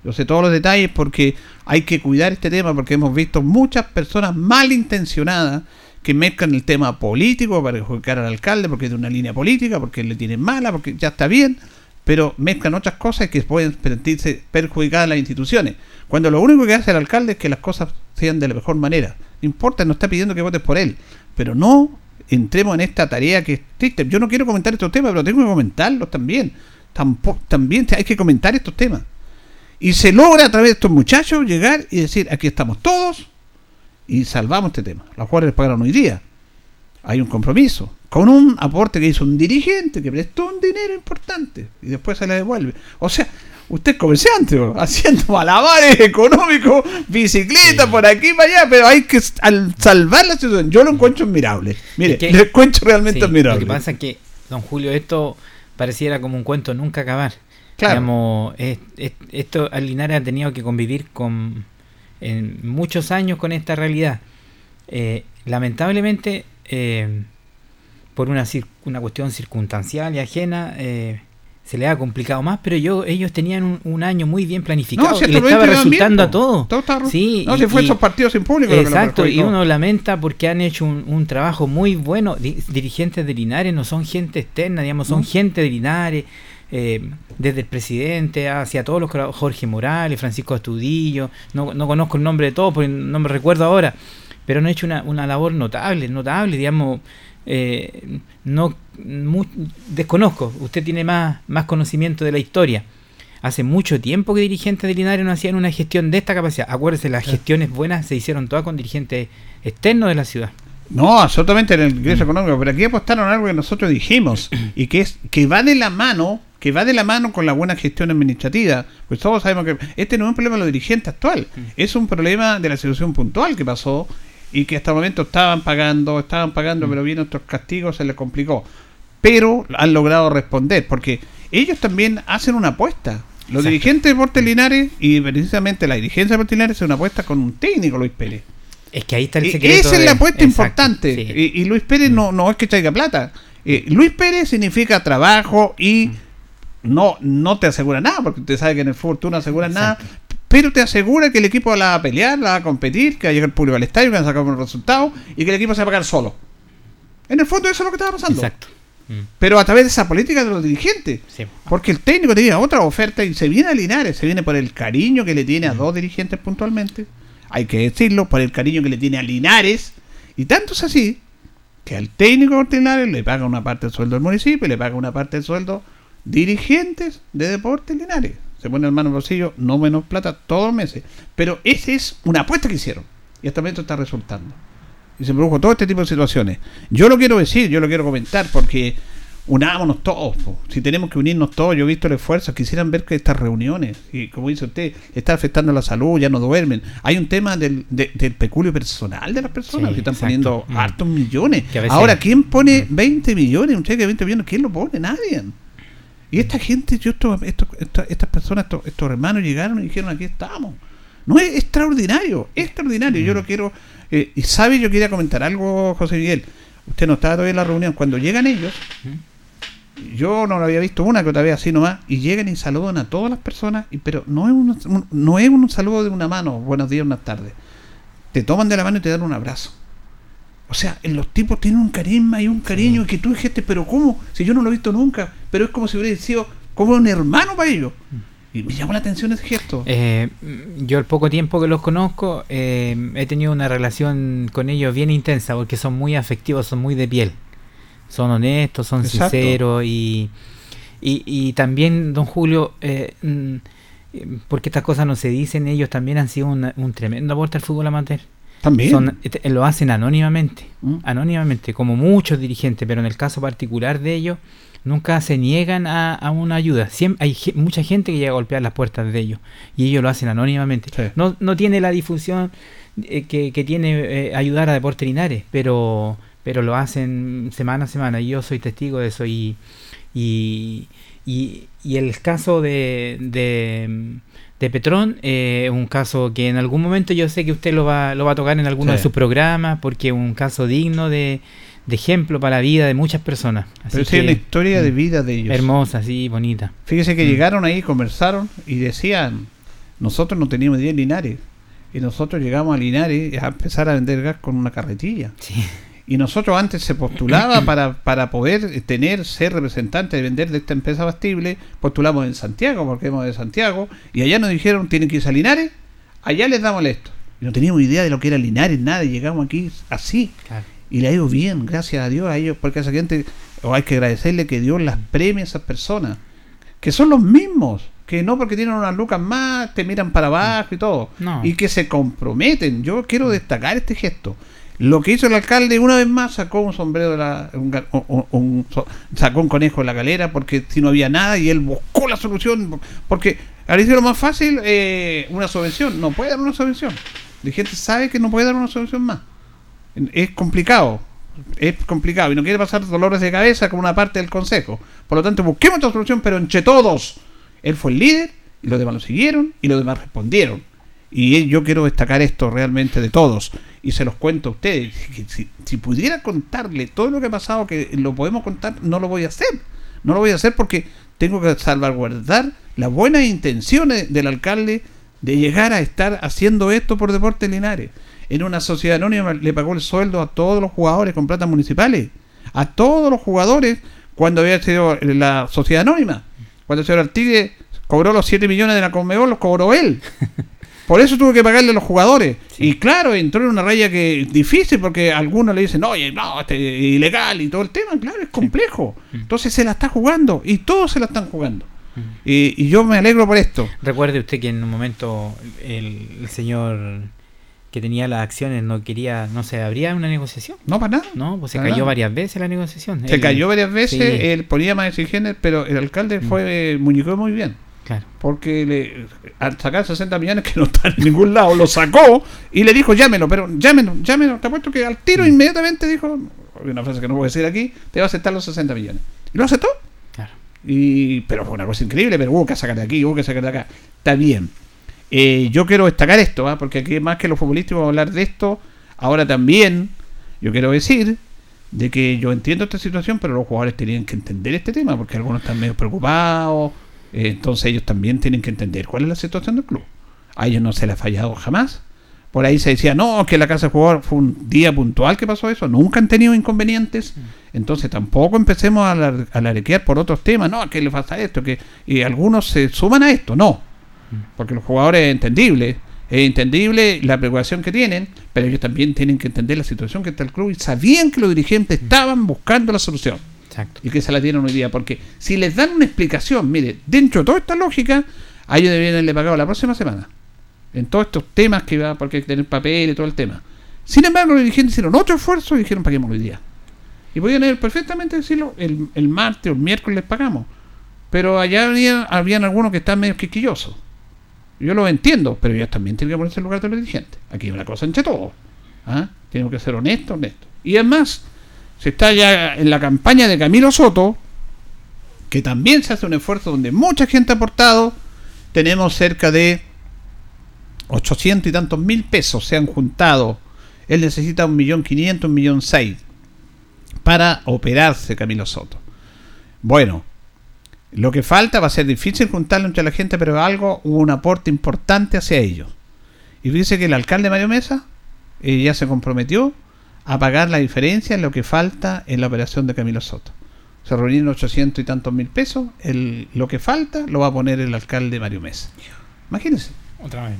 Yo sé todos los detalles porque hay que cuidar este tema, porque hemos visto muchas personas malintencionadas que mezclan el tema político para perjudicar al alcalde porque es de una línea política, porque le tienen mala, porque ya está bien, pero mezclan otras cosas que pueden sentirse perjudicadas las instituciones. Cuando lo único que hace el alcalde es que las cosas sean de la mejor manera. No importa, no está pidiendo que votes por él, pero no entremos en esta tarea que es triste. Yo no quiero comentar estos temas, pero tengo que comentarlos también. Tampoco, también hay que comentar estos temas. Y se logra a través de estos muchachos llegar y decir, aquí estamos todos y salvamos este tema. Los jugadores pagaron hoy día. Hay un compromiso. Con un aporte que hizo un dirigente que prestó un dinero importante y después se le devuelve. O sea, usted es comerciante, haciendo malabares económicos, bicicleta por aquí y para allá, pero hay que al salvar la situación. Yo lo encuentro admirable. Mire, Es que- lo encuentro realmente Sí, admirable. Lo que pasa es que, don Julio, esto pareciera como un cuento nunca acabar. Claro. Digamos, es- es- esto Linares ha tenido que convivir con en muchos años con esta realidad. Eh, lamentablemente, eh, por una, una cuestión circunstancial y ajena, eh, se le ha complicado más, pero yo ellos tenían un, un año muy bien planificado si y le estaba resultando a todo. Todo estaba- Sí, no, y- si fue y- esos partidos sin público. Exacto, y uno lamenta porque han hecho un, un trabajo muy bueno. Di- dirigentes de Linares no son gente externa, digamos, son ¿No? gente de Linares, eh, desde el presidente hacia todos los Jorge Morales, Francisco Astudillo, no, no conozco el nombre de todos porque no me recuerdo ahora, pero han hecho una, una labor notable, notable, digamos. Eh, no mu- desconozco, usted tiene más, más conocimiento de la historia. Hace mucho tiempo que dirigentes de Linares no hacían una gestión de esta capacidad. Acuérdese, las gestiones buenas se hicieron todas con dirigentes externos de la ciudad. No, absolutamente en el ingreso económico, pero aquí apostaron algo que nosotros dijimos y que es que va de la mano, que va de la mano con la buena gestión administrativa. Pues todos sabemos que este no es un problema de los dirigentes actual, es un problema de la situación puntual que pasó y que hasta el momento estaban pagando, estaban pagando, pero vienen otros castigos, se les complicó. Pero han logrado responder, porque ellos también hacen una apuesta. Los Exacto. dirigentes de Deportes Linares y precisamente la dirigencia de Deportes Linares hace una apuesta con un técnico, Luis Pérez. Es que ahí está el E- secreto. Esa es la apuesta Exacto, importante. sí. Y, y Luis Pérez no, no es que traiga plata. Eh, Luis Pérez significa trabajo y no, no te asegura nada, porque usted sabe que en el fútbol tú no aseguras nada, pero te asegura que el equipo la va a pelear, la va a competir, que va a llegar el público al estadio, que van a sacar buenos resultados y que el equipo se va a pagar solo. En el fondo eso es lo que estaba pasando. Exacto. Mm, Pero a través de esa política de los dirigentes. sí. Porque el técnico tenía otra oferta y se viene a Linares, se viene por el cariño que le tiene a dos dirigentes puntualmente. Hay que decirlo, por el cariño que le tiene a Linares. Y tanto es así que al técnico de Linares le paga una parte del sueldo del municipio y le paga una parte del sueldo dirigentes de Deportes Linares. Se pone en mano el bolsillo, no menos plata todos los meses. Pero esa es una apuesta que hicieron. Y hasta el momento está resultando. Y se produjo todo este tipo de situaciones. Yo lo quiero decir, yo lo quiero comentar porque unámonos todos. po. Si tenemos que unirnos todos, yo he visto el esfuerzo. Quisieran ver que estas reuniones, y como dice usted, está afectando la salud, ya no duermen. Hay un tema del, de- del peculio personal de las personas Sí, que están exacto. poniendo Mm. hartos millones. Ahora, ¿quién pone Mm. 20 millones? Un cheque de 20 millones, ¿quién lo pone? Nadie. Y esta gente, yo estos, estos- esta- estas personas, estos, estos hermanos llegaron y dijeron, aquí estamos. No es extraordinario, extraordinario. Mm. Yo lo quiero... eh, y sabe, yo quería comentar algo, José Miguel. Usted no estaba todavía en la reunión. Cuando llegan ellos, yo no lo había visto una que otra vez así nomás, y llegan y saludan a todas las personas, y, pero no es, un, un- no es un saludo de una mano, buenos días, buenas tardes. Te toman de la mano y te dan un abrazo. O sea, en los tipos tienen un carisma y un cariño que tú dijiste, pero ¿cómo? Si yo no lo he visto nunca, pero es como si hubiera sido como un hermano para ellos. Y me llamó la atención ese gesto. Eh, yo el poco tiempo que los conozco eh, he tenido una relación con ellos bien intensa porque son muy afectivos, son muy de piel. Son honestos, son Exacto. sinceros y, y, y también, don Julio, eh, mm, eh, porque estas cosas no se dicen, ellos también han sido una- un tremendo aporte al fútbol amateur. También. Son- eh, lo hacen anónimamente, ¿Mm? anónimamente, como muchos dirigentes, pero en el caso particular de ellos, nunca se niegan a, a una ayuda. Siempre, hay mucha gente que llega a golpear las puertas de ellos y ellos lo hacen anónimamente. Sí. No, no tiene la difusión eh, que, que tiene eh, ayudar a Deportes Linares, pero, pero lo hacen semana a semana y yo soy testigo de eso. Y, y, y, y el caso de, de, de Petrón eh, es un caso que en algún momento yo sé que usted lo va, lo va a tocar en alguno Sí. de sus programas porque es un caso digno de, de ejemplo para la vida de muchas personas. Así Pero sí, una historia de mm, vida de ellos. Hermosa, sí, bonita. Fíjese que Mm. llegaron ahí, conversaron y decían, nosotros no teníamos idea en Linares. Y nosotros llegamos a Linares a empezar a vender gas con una carretilla. Sí. Y nosotros antes se postulaba para, para poder tener, ser representante de vender de esta empresa bastible, postulamos en Santiago, porque hemos de Santiago, y allá nos dijeron, tienen que irse a Linares, allá les damos esto. Y no teníamos idea de lo que era Linares, nada, y llegamos aquí así. Claro. Y le ha ido bien, gracias a Dios, a ellos, porque a esa gente, o hay que agradecerle que Dios las premia a esas personas, que son los mismos, que no porque tienen unas lucas más, te miran para abajo y todo, No. y que se comprometen. Yo quiero destacar este gesto. Lo que hizo el alcalde una vez más sacó un sombrero de la, un, un- sacó un conejo de la galera porque si no había nada y él buscó la solución porque ahora lo más fácil eh, una subvención. No puede dar una subvención. La gente sabe que no puede dar una subvención más. Es complicado es complicado y no quiere pasar dolores de cabeza con una parte del consejo. Por lo tanto busquemos otra solución pero entre todos. Él fue el líder y los demás lo siguieron y los demás respondieron. Y yo quiero destacar esto realmente de todos. Y se los cuento a ustedes. si pudiera contarle todo lo que ha pasado, que lo podemos contar, no lo voy a hacer. No lo voy a hacer porque tengo que salvaguardar las buenas intenciones del alcalde de llegar a estar haciendo esto por Deportes Linares. En una sociedad anónima le pagó el sueldo a todos los jugadores con plata municipales. A todos los jugadores cuando había sido la sociedad anónima. Cuando el señor Artigue cobró los 7 millones de la Conmebol, los cobró él. Por eso tuvo que pagarle a los jugadores. Y claro, entró en una raya que difícil porque algunos le dicen, oye, no, este es ilegal y todo el tema. Claro, es complejo. Entonces se la está jugando y todos se la están jugando. Y, y yo me alegro por esto. Recuerde usted que en un momento el, el señor que tenía las acciones no quería, no se abría una negociación. No, para nada. No, pues se cayó nada. varias veces la negociación. Se Él- cayó varias veces, sí, él ponía más exigentes, pero el alcalde fue eh, muñecó muy bien. Claro. Porque le, al sacar 60 millones que no está en ningún lado, lo sacó y le dijo, llámelo, pero llámelo, llámelo. Te apuesto que al tiro inmediatamente dijo, una frase que no a decir aquí, te va a aceptar los 60 millones. Y lo aceptó. Claro. Y, pero fue una cosa increíble, pero hubo que sacar de aquí, hubo que sacar de acá. Está bien. Eh, yo quiero destacar esto, ¿ah? porque aquí más que los futbolistas vamos a hablar de esto. Ahora también, yo quiero decir de que yo entiendo esta situación, pero los jugadores tenían que entender este tema, porque algunos están medio preocupados. Entonces ellos también tienen que entender cuál es la situación del club. A ellos no se les ha fallado jamás. Por ahí se decía, no, que la casa de jugador fue un día puntual que pasó eso. Nunca han tenido inconvenientes. Entonces tampoco empecemos a alar- a alardear por otros temas. No, que le pasa esto. que Y algunos se suman a esto. No. Porque los jugadores es entendible. Es entendible la preocupación que tienen. Pero ellos también tienen que entender la situación que está el club. Y sabían que los dirigentes estaban buscando la solución Exacto. y que se la dieron hoy día. Porque si les dan una explicación, mire, dentro de toda esta lógica, a ellos deberían haberle pagado la próxima semana. En todos estos temas que va, porque hay que tener papel y todo el tema. Sin embargo, los dirigentes hicieron otro esfuerzo y dijeron paguemos hoy día. Y podían haber perfectamente decirlo el, el martes o el miércoles les pagamos. Pero allá había, habían algunos que están medio quisquillosos. Yo lo entiendo, pero ellos también tienen que ponerse en lugar de los dirigentes. Aquí hay una cosa entre todos. ¿ah? Tenemos que ser honestos, honestos. Y además, se está ya en la campaña de Camilo Soto, que también se hace un esfuerzo donde mucha gente ha aportado. Tenemos cerca de 800 y tantos mil pesos se han juntado. Él necesita un millón quinientos, un millón seis para operarse Camilo Soto. Bueno, lo que falta va a ser difícil juntarlo entre la gente, pero algo, hubo un aporte importante hacia ellos. Y dice que el alcalde Mario Mesa eh, ya se comprometió a pagar la diferencia en lo que falta en la operación de Camilo Soto. Se reunieron 800 y tantos mil pesos. El, lo que falta lo va a poner el alcalde Mario Mesa. Imagínense. Otra vez.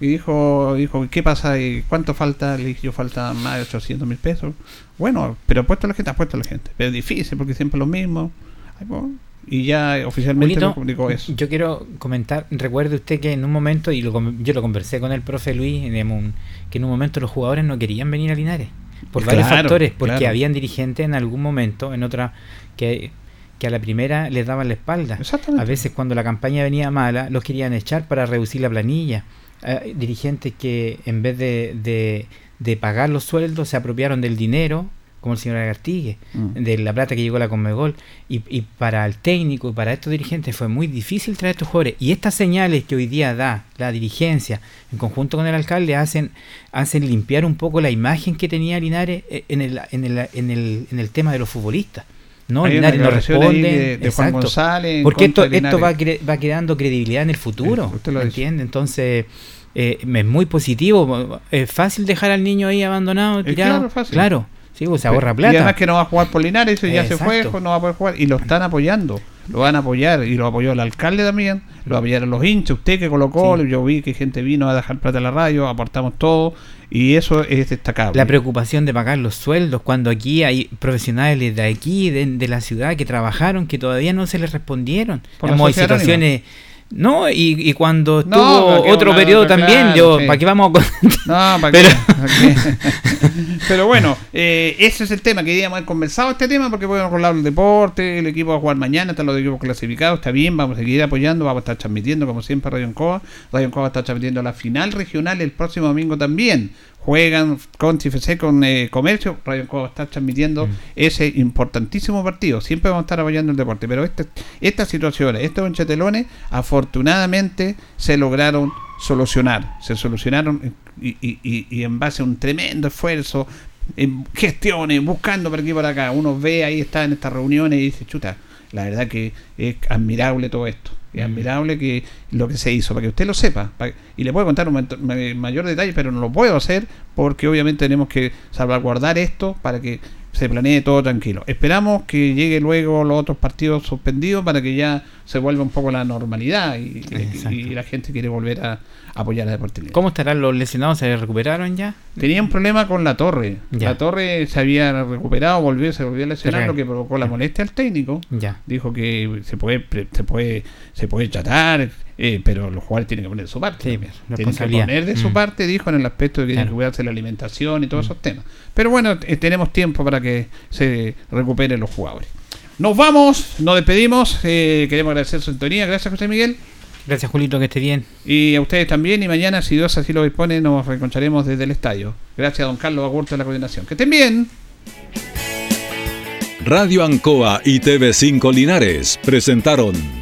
Y dijo, dijo, ¿qué pasa? ¿Y ¿Cuánto falta? Le dije, yo falta más de 800 mil pesos. Bueno, pero apuesto a la gente, apuesto a la gente. Pero es difícil porque siempre es lo mismo. Ay, bueno, Y ya oficialmente Julito, lo comunicó eso. Yo quiero comentar, recuerde usted que en un momento, y lo, com- yo lo conversé con el profe Luis, que en un momento los jugadores no querían venir a Linares. Por varios factores, porque claro. habían dirigentes en algún momento, en otra, que, que a la primera les daban la espalda. A veces cuando la campaña venía mala, los querían echar para reducir la planilla. Eh, dirigentes que en vez de, de, de pagar los sueldos se apropiaron del dinero como el señor Agartigue, Mm. de la plata que llegó a la Conmebol. Y, y para el técnico y para estos dirigentes fue muy difícil traer estos jugadores. Y estas señales que hoy día da la dirigencia, en conjunto con el alcalde, hacen, hacen limpiar un poco la imagen que tenía Linares eh, en el, en el, en el, en el tema de los futbolistas. No, Linares no responde. de- de Juan. González Porque esto, esto va, cre- va quedando credibilidad en el futuro. Eh, usted lo ¿me dice. entiende? Entonces, eh, es muy positivo. Es fácil dejar al niño ahí abandonado, Eh, tirado. claro, fácil. Claro, sí, pues se ahorra Y plata. además que no va a jugar por Linares, ya se fue, Exacto. no va a poder jugar. Y lo están apoyando, lo van a apoyar. Y lo apoyó el alcalde también, lo apoyaron los hinchas, usted que colocó, Sí. yo vi que gente vino a dejar plata en la radio, aportamos todo. Y eso es destacable. La preocupación de pagar los sueldos cuando aquí hay profesionales de aquí, de, de la ciudad, que trabajaron, que todavía no se les respondieron. Por Digamos, hay situaciones... No, y, y cuando estuvo otro una- periodo otra, también, claro, yo, sí. ¿para qué vamos a... No, ¿para Pero- qué? Pero bueno, eh, ese es el tema. Queríamos haber conversado este tema porque podemos hablar del deporte, el equipo va a jugar mañana, están los equipos clasificados, está bien, vamos a seguir apoyando, vamos a estar transmitiendo como siempre Radio Encoa. Radio Encoa va a estar transmitiendo la final regional el próximo domingo también. Juegan con FC, con eh, Comercio, Radio a estar transmitiendo ese importantísimo partido. Siempre vamos a estar apoyando el deporte, pero este, estas situaciones, estos enchetelones, afortunadamente se lograron solucionar. Se solucionaron y, y- y- y en base a un tremendo esfuerzo, en gestiones, buscando por aquí y por acá. Uno ve ahí, está en estas reuniones y dice, chuta, la verdad que es admirable todo esto. Es admirable que lo que se hizo, para que usted lo sepa. y le puedo contar un mayor detalle, pero no lo puedo hacer porque obviamente tenemos que salvaguardar esto para que se planee todo tranquilo. Esperamos que llegue luego los otros partidos suspendidos para que ya se vuelva un poco la normalidad y, la gente quiere volver a apoyar a Deportivo. ¿Cómo estarán los lesionados? ¿Se recuperaron ya? Tenía un problema con la torre. Ya. La torre se había recuperado, volvió, se volvió a lesionar, Real. lo que provocó la molestia al técnico. Ya. Dijo que se puede, se puede, se puede tratar, eh, pero los jugadores tienen que poner de su parte. también. Tienen que poner de su Mm. parte, dijo, en el aspecto de que tienen que Claro. cuidarse la alimentación y todos esos temas. Pero bueno, eh, tenemos tiempo para que se recuperen los jugadores. Nos vamos, nos despedimos. eh, queremos agradecer su sintonía. Gracias, José Miguel. Gracias, Julito, que esté bien. Y a ustedes también. Y mañana, si Dios así lo dispone, nos reconcharemos desde el estadio. Gracias a don Carlos Agurto de la coordinación. Que estén bien. Radio Ancoa y TV5 Linares presentaron